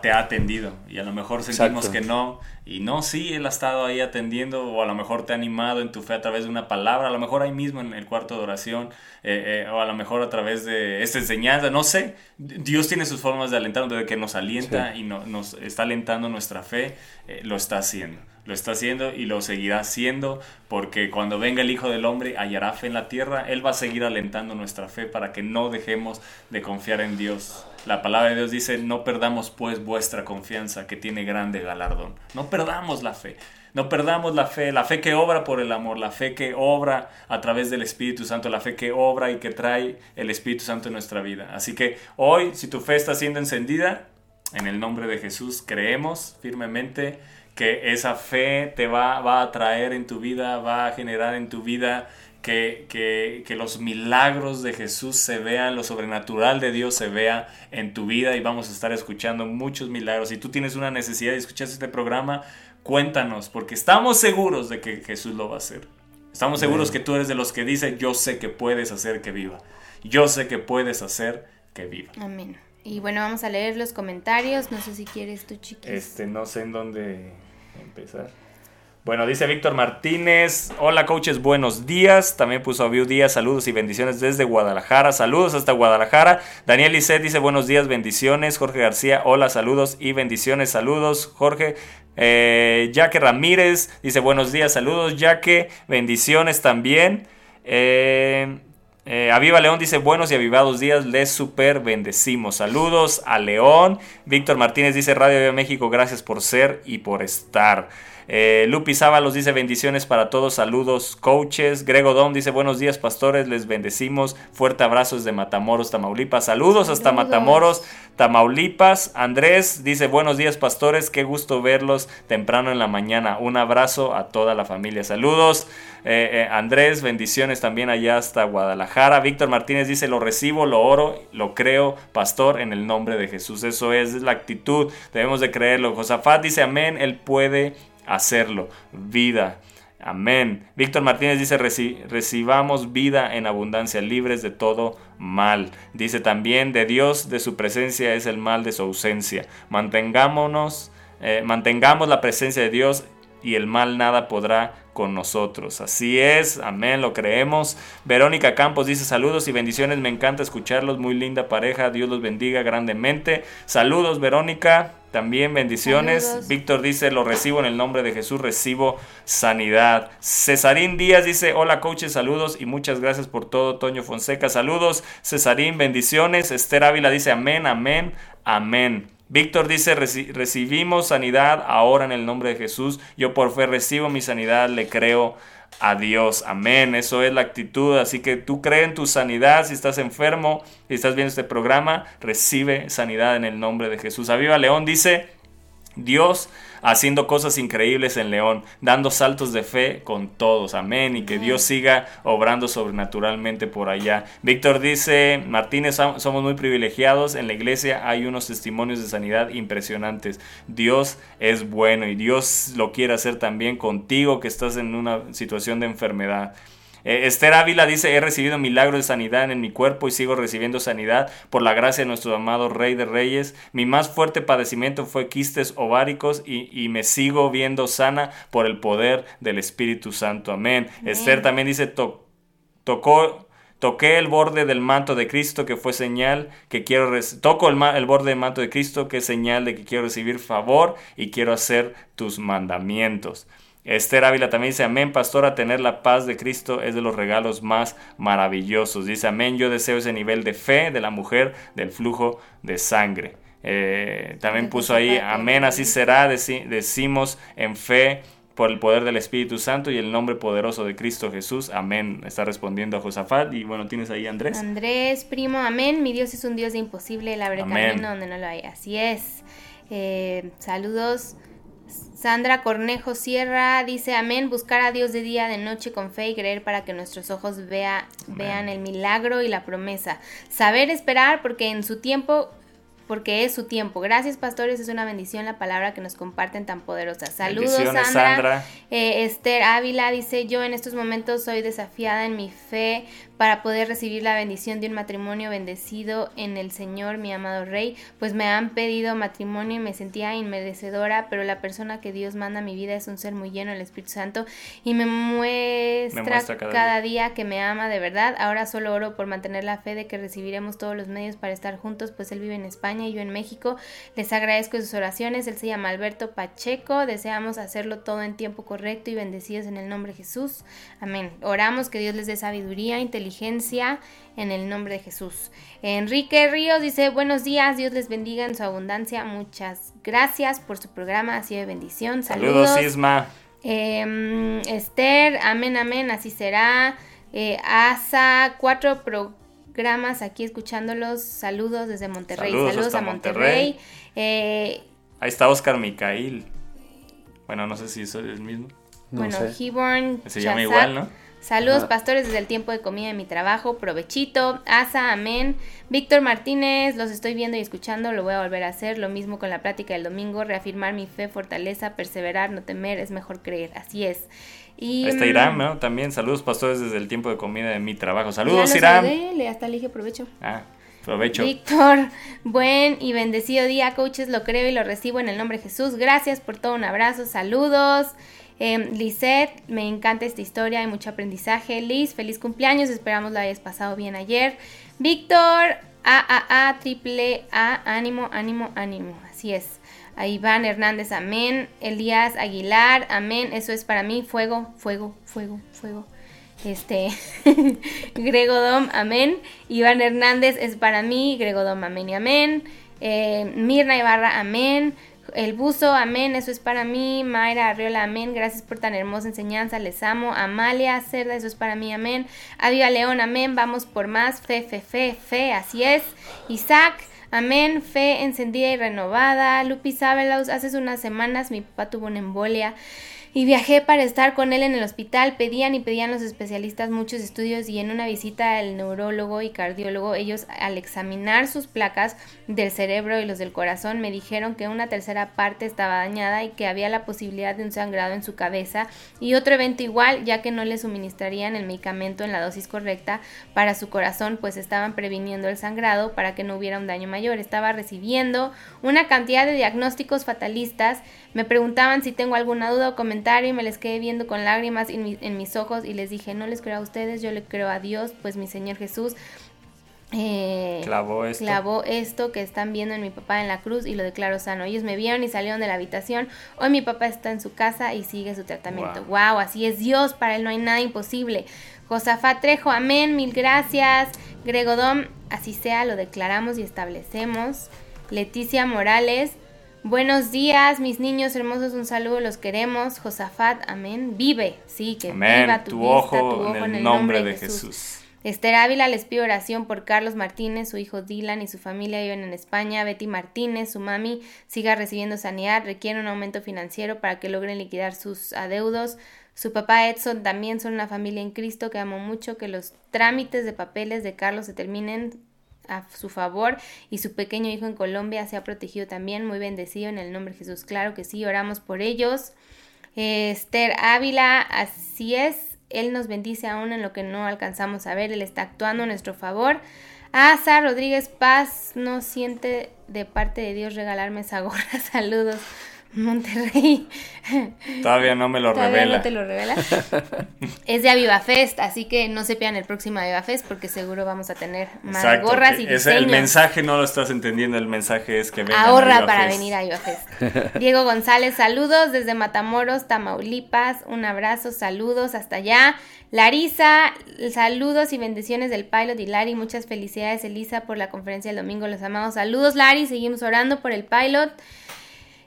te ha atendido y a lo mejor sentimos Exacto. que no. Y no, sí, Él ha estado ahí atendiendo o a lo mejor te ha animado en tu fe a través de una palabra, a lo mejor ahí mismo en el cuarto de oración eh, eh, o a lo mejor a través de esta enseñanza, no sé. Dios tiene sus formas de alentar, desde que nos alienta y no- nos está alentando nuestra fe, eh, lo está haciendo. Lo está haciendo y lo seguirá haciendo porque cuando venga el Hijo del Hombre hallará fe en la tierra. Él va a seguir alentando nuestra fe para que no dejemos de confiar en Dios. La palabra de Dios dice, no perdamos pues vuestra confianza que tiene grande galardón. No perdamos la fe. No perdamos la fe, la fe que obra por el amor, la fe que obra a través del Espíritu Santo, la fe que obra y que trae el Espíritu Santo en nuestra vida. Así que hoy, si tu fe está siendo encendida, en el nombre de Jesús creemos firmemente que esa fe te va, a traer en tu vida, va a generar en tu vida que, que, que los milagros de Jesús se vean, lo sobrenatural de Dios se vea en tu vida y vamos a estar escuchando muchos milagros. Si tú tienes una necesidad de escuchar este programa, cuéntanos, porque estamos seguros de que Jesús lo va a hacer. Estamos seguros que tú eres de los que dice, yo sé que puedes hacer que viva. Yo sé que puedes hacer que viva. Amén. Y bueno, vamos a leer los comentarios. No sé si quieres tú, chiquis. Este, no sé en dónde empezar. Bueno, dice Víctor Martínez, hola coaches, buenos días. También puso View Díaz, saludos y bendiciones desde Guadalajara. Saludos hasta Guadalajara. Daniel Lisset dice buenos días, bendiciones. Jorge García, hola, saludos y bendiciones. Saludos, Jorge. Eh, Jaque Ramírez dice buenos días, saludos, Jaque. Bendiciones también. Eh, eh, Aviva León dice buenos y avivados días, les super bendecimos. Saludos a León. Víctor Martínez dice Radio de México, gracias por ser y por estar. Eh, Lupi Sábalos dice bendiciones para todos, saludos coaches. Grego Dom dice buenos días pastores, les bendecimos. Fuerte abrazo desde Matamoros, Tamaulipas. Saludos hasta Saludos. Matamoros, Tamaulipas. Andrés dice buenos días pastores, qué gusto verlos temprano en la mañana. Un abrazo a toda la familia. Saludos. Eh, eh, Andrés, bendiciones también allá hasta Guadalajara. Víctor Martínez dice, lo recibo, lo oro, lo creo, pastor, en el nombre de Jesús. Eso es, es la actitud, debemos de creerlo. Josafat dice, amén, él puede hacerlo. Vida. Amén. Víctor Martínez dice, "Reci- recibamos vida en abundancia, libres de todo mal. Dice también, de Dios, de su presencia es el mal de su ausencia. Mantengámonos, eh, mantengamos la presencia de Dios y el mal nada podrá con nosotros. Así es, amén, lo creemos. Verónica Campos dice saludos y bendiciones, me encanta escucharlos, muy linda pareja, Dios los bendiga grandemente. Saludos Verónica, también bendiciones. Saludos. Víctor dice, lo recibo en el nombre de Jesús, recibo sanidad. Cesarín Díaz dice, hola coaches, saludos y muchas gracias por todo. Toño Fonseca, saludos. Cesarín, bendiciones. Esther Ávila dice, amén, amén, amén. Víctor dice, "Reci- recibimos sanidad ahora en el nombre de Jesús. Yo por fe recibo mi sanidad, le creo a Dios. Amén. Eso es la actitud. Así que tú cree en tu sanidad. Si estás enfermo, si estás viendo este programa, recibe sanidad en el nombre de Jesús. Aviva León dice, Dios haciendo cosas increíbles en León, dando saltos de fe con todos. Amén. Y que Dios siga obrando sobrenaturalmente por allá. Víctor dice, Martínez, som- somos muy privilegiados. En la iglesia hay unos testimonios de sanidad impresionantes. Dios es bueno y Dios lo quiere hacer también contigo que estás en una situación de enfermedad. Eh, Esther Ávila dice, he recibido milagros de sanidad en mi cuerpo y sigo recibiendo sanidad por la gracia de nuestro amado Rey de Reyes. Mi más fuerte padecimiento fue quistes ováricos y, y me sigo viendo sana por el poder del Espíritu Santo. Amén. Esther también dice, "To- tocó... Toqué el borde del manto de Cristo que fue señal que quiero toco el, el borde del manto de Cristo que es señal de que quiero recibir favor y quiero hacer tus mandamientos. Esther Ávila también dice, amén, pastora, tener la paz de Cristo es de los regalos más maravillosos. Dice, amén, yo deseo ese nivel de fe de la mujer del flujo de sangre. Eh, también puso ahí, amén, así será, deci- decimos en fe por el poder del Espíritu Santo y el nombre poderoso de Cristo Jesús. Amén. Está respondiendo a Josafat. Y bueno, tienes ahí a Andrés. Andrés, primo, amén. Mi Dios es un Dios de imposible, él abre Amén. camino donde no lo hay. Así es. Eh, saludos. Sandra Cornejo Sierra dice, amén, buscar a Dios de día, de noche con fe y creer para que nuestros ojos vea, vean el milagro y la promesa. Saber esperar porque en su tiempo, porque es su tiempo. Gracias pastores, es una bendición la palabra que nos comparten tan poderosa. Saludos Sandra. Sandra. Eh, Esther Ávila dice, yo en estos momentos soy desafiada en mi fe para poder recibir la bendición de un matrimonio bendecido en el Señor, mi amado Rey, pues me han pedido matrimonio y me sentía inmerecedora, pero la persona que Dios manda a mi vida es un ser muy lleno del Espíritu Santo y me muestra, Me muestra cada cada, día. que me ama de verdad. Ahora solo oro por mantener la fe de que recibiremos todos los medios para estar juntos, pues él vive en España y yo en México. Les agradezco sus oraciones. Él se llama Alberto Pacheco. Deseamos hacerlo todo en tiempo correcto y bendecidos en el nombre de Jesús. Amén. Oramos que Dios les dé sabiduría, inteligencia en el nombre de Jesús. Enrique Ríos dice, buenos días, Dios les bendiga en su abundancia. Muchas gracias por su programa, así de bendición. Saludos. Saludos, Isma. Eh, Esther, amén, amén, así será. Eh, Asa, cuatro programas aquí escuchándolos. Saludos desde Monterrey. Saludos a Monterrey. Eh, Ahí está Oscar Micail. Bueno, no sé si eso es el mismo. No bueno, sé. Heborn. Se llama igual, ¿no? Saludos, Ajá. pastores, desde el tiempo de comida de mi trabajo. Provechito. Asa, amén. Víctor Martínez, los estoy viendo y escuchando. Lo voy a volver a hacer. Lo mismo con la plática del domingo. Reafirmar mi fe, fortaleza, perseverar, no temer. Es mejor creer. Así es. Y, Ahí está mm, Irán, ¿no? También saludos, pastores, desde el tiempo de comida de mi trabajo. Saludos, lo Irán. saludé, le- hasta le dije provecho. Ah, provecho. Víctor, buen y bendecido día, coaches. Lo creo y lo recibo en el nombre de Jesús. Gracias por todo. Un abrazo, saludos. Eh, Lisette, me encanta esta historia, hay mucho aprendizaje. Liz, feliz cumpleaños, esperamos la hayas pasado bien ayer. Víctor, AAA, triple A, ánimo, ánimo, ánimo. Así es. A Iván Hernández, amén. Elías Aguilar, amén. Eso es para mí, fuego, fuego, fuego, fuego. Este, Gregodom, amén. Iván Hernández es para mí, Gregodom, amén y amén. Eh, Mirna Ibarra, amén. El buzo, amén, eso es para mí. Mayra Arriola, amén. Gracias por tan hermosa enseñanza, les amo. Amalia Cerda, eso es para mí, amén. Aviva León, amén. Vamos por más. Fe, fe, fe, fe, así es. Isaac, amén. Fe encendida y renovada. Lupi Ábelos, hace unas semanas mi papá tuvo una embolia. Y viajé para estar con él en el hospital. Pedían y pedían los especialistas muchos estudios y en una visita al neurólogo y cardiólogo, ellos al examinar sus placas del cerebro y los del corazón me dijeron que una tercera parte estaba dañada y que había la posibilidad de un sangrado en su cabeza y otro evento igual ya que no le suministrarían el medicamento en la dosis correcta para su corazón pues estaban previniendo el sangrado para que no hubiera un daño mayor. Estaba recibiendo una cantidad de diagnósticos fatalistas. Me preguntaban si tengo alguna duda o comentario y me les quedé viendo con lágrimas en, mi- en mis ojos y les dije, no les creo a ustedes, yo le creo a Dios, pues mi Señor Jesús eh, Clavó esto. clavó esto que están viendo en mi papá en la cruz y lo declaró sano. Ellos me vieron y salieron de la habitación. Hoy mi papá está en su casa y sigue su tratamiento. Wow, así es Dios, para él no hay nada imposible. Josafat Trejo, amén, mil gracias. Gregodón, así sea, lo declaramos y establecemos. Leticia Morales, buenos días, mis niños hermosos, un saludo, los queremos. Josafat, amén, vive, sí, que Amén. viva tu, Tu, vista, ojo, tu ojo en el nombre de Jesús. Esther Ávila les pido oración por Carlos Martínez, su hijo Dylan y su familia viven en España. Betty Martínez, su mami, siga recibiendo sanidad, requiere un aumento financiero para que logren liquidar sus adeudos. Su papá Edson también son una familia en Cristo que amo mucho, que los trámites de papeles de Carlos se terminen a su favor y su pequeño hijo en Colombia se ha protegido también, muy bendecido en el nombre de Jesús. Claro que sí, oramos por ellos. Esther Ávila, así es, Él nos bendice aún en lo que no alcanzamos a ver, Él está actuando a nuestro favor. Asa Rodríguez Paz no siente de parte de Dios regalarme esa gorra. Saludos, Monterrey. Todavía no me lo Todavía revela. no te lo revela. es de Aviva Fest, así que no se pierdan el próximo Aviva Fest porque seguro vamos a tener más Exacto, gorras y es el mensaje no lo estás entendiendo, el mensaje es que vengan a Ahorra Viva para Fest. venir a Viva Fest. Diego González, saludos desde Matamoros, Tamaulipas. Un abrazo, saludos hasta allá. Larisa, saludos y bendiciones del pilot y Lari. Muchas felicidades, Elisa, por la conferencia del domingo. Los amamos. Saludos, Lari. Seguimos orando por el pilot.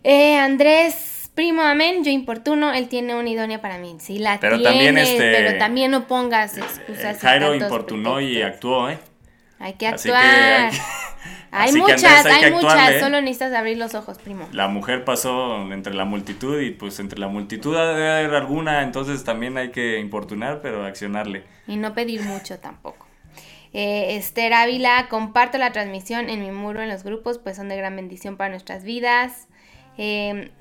Eh, Andrés, primo, amén. Yo importuno, él tiene una idónea para mí. Sí, la Pero tiene, también, este, pero también no pongas Eh, excusas. y Jairo importunó y actuó, ¿eh? Hay que actuar. hay que- Hay Así que, muchas, Andrés, hay muchas. ¿eh? Solo necesitas abrir los ojos, primo. La mujer pasó entre la multitud y pues entre la multitud debe haber alguna, entonces también hay que importunar, pero accionarle. Y no pedir mucho tampoco. Eh, Esther Ávila, comparto la transmisión en mi muro en los grupos, pues son de gran bendición para nuestras vidas. Eh,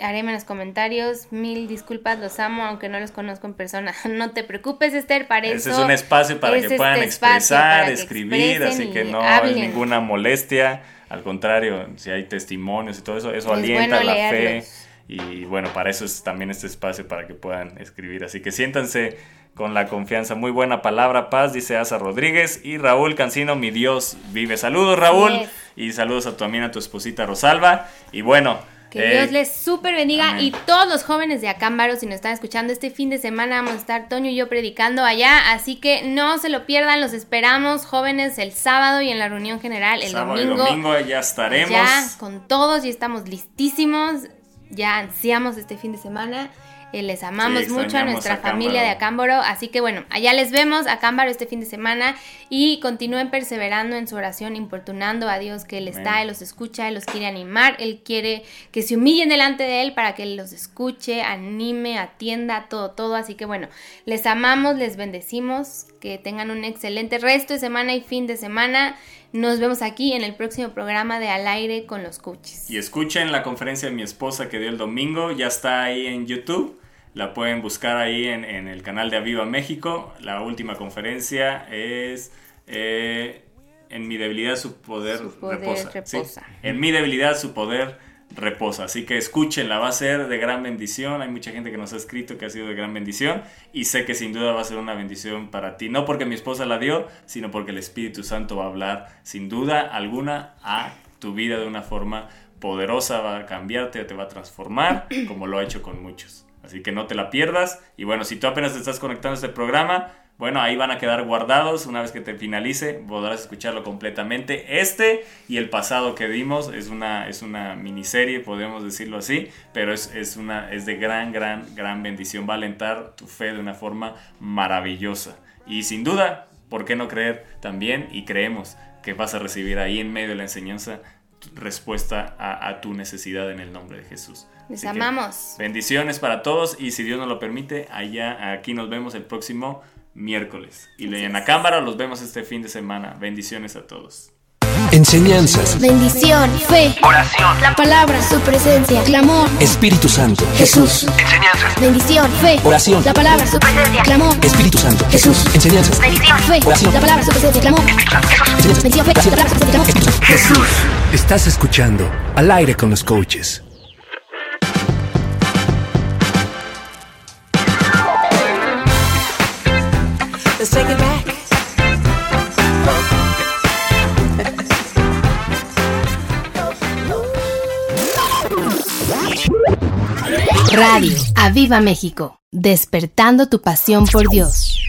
en los comentarios, mil disculpas, los amo, aunque no los conozco en persona. No te preocupes, Esther, para Ese eso. es un espacio para es que puedan este expresar, escribir, así que no hablen. hay ninguna molestia. Al contrario, si hay testimonios y todo eso, eso Es alienta bueno la fe. Y bueno, para eso es también este espacio para que puedan escribir. Así que siéntanse con la confianza. Muy buena palabra, paz, dice Asa Rodríguez. Y Raúl Cancino, mi Dios vive. Saludos, Raúl. Y saludos a también a tu esposita Rosalba. Y bueno. Que eh, Dios les súper bendiga amén. y todos los jóvenes de Acámbaro, si nos están escuchando este fin de semana, vamos a estar Toño y yo predicando allá, así que no se lo pierdan, los esperamos jóvenes el sábado y en la reunión general el sábado domingo. y domingo ya estaremos. Ya con todos y estamos listísimos, ya ansiamos este fin de semana. Eh, les amamos Sí, mucho a nuestra a familia de Acámbaro, así que bueno, allá les vemos Acámbaro este fin de semana y continúen perseverando en su oración, importunando a Dios que Él está, Amén. Él los escucha, Él los quiere animar, Él quiere que se humillen delante de Él para que Él los escuche, anime, atienda, todo, todo, así que bueno, les amamos, les bendecimos, que tengan un excelente resto de semana y fin de semana. Nos vemos aquí en el próximo programa de Al aire con los coaches. Y escuchen la conferencia de mi esposa que dio el domingo, ya está ahí en YouTube. La pueden buscar ahí en, en el canal de Aviva México. La última conferencia es eh, En mi debilidad su poder, Su poder reposa. reposa. ¿sí? En mi debilidad su poder reposa. Así que escúchenla, va a ser de gran bendición. Hay mucha gente que nos ha escrito que ha sido de gran bendición y sé que sin duda va a ser una bendición para ti. No porque mi esposa la dio, sino porque el Espíritu Santo va a hablar sin duda alguna a tu vida de una forma poderosa, va a cambiarte, te va a transformar, como lo ha hecho con muchos. Así que no te la pierdas. Y bueno, si tú apenas te estás conectando a este programa, bueno, ahí van a quedar guardados. Una vez que te finalice, podrás escucharlo completamente. Este y el pasado que vimos es una, es una miniserie, podemos decirlo así, pero es, es, una, es de gran, gran, gran bendición. Va a alentar tu fe de una forma maravillosa. Y sin duda, ¿por qué no creer también? Y creemos que vas a recibir ahí en medio de la enseñanza respuesta a, a tu necesidad en el nombre de Jesús. Les Así amamos. Bendiciones para todos y si Dios nos lo permite, allá aquí nos vemos el próximo miércoles. Y en la cámara los vemos este fin de semana. Bendiciones a todos. Enseñanzas. Bendición, fe, Oración. la palabra, su presencia, clamor, Espíritu Santo. Jesús. Enseñanzas. Bendición, fe, Oración. la palabra, su presencia, clamor, Espíritu Santo. Jesús. Enseñanzas. Bendición. fe, Oración. la palabra, su presencia, clamor, Enseñanzas. bendición, fe, la palabra, su presencia, clamor. Jesús. Estás escuchando Al aire con los coaches. Let's take it back. Radio Aviva México, despertando tu pasión por Dios.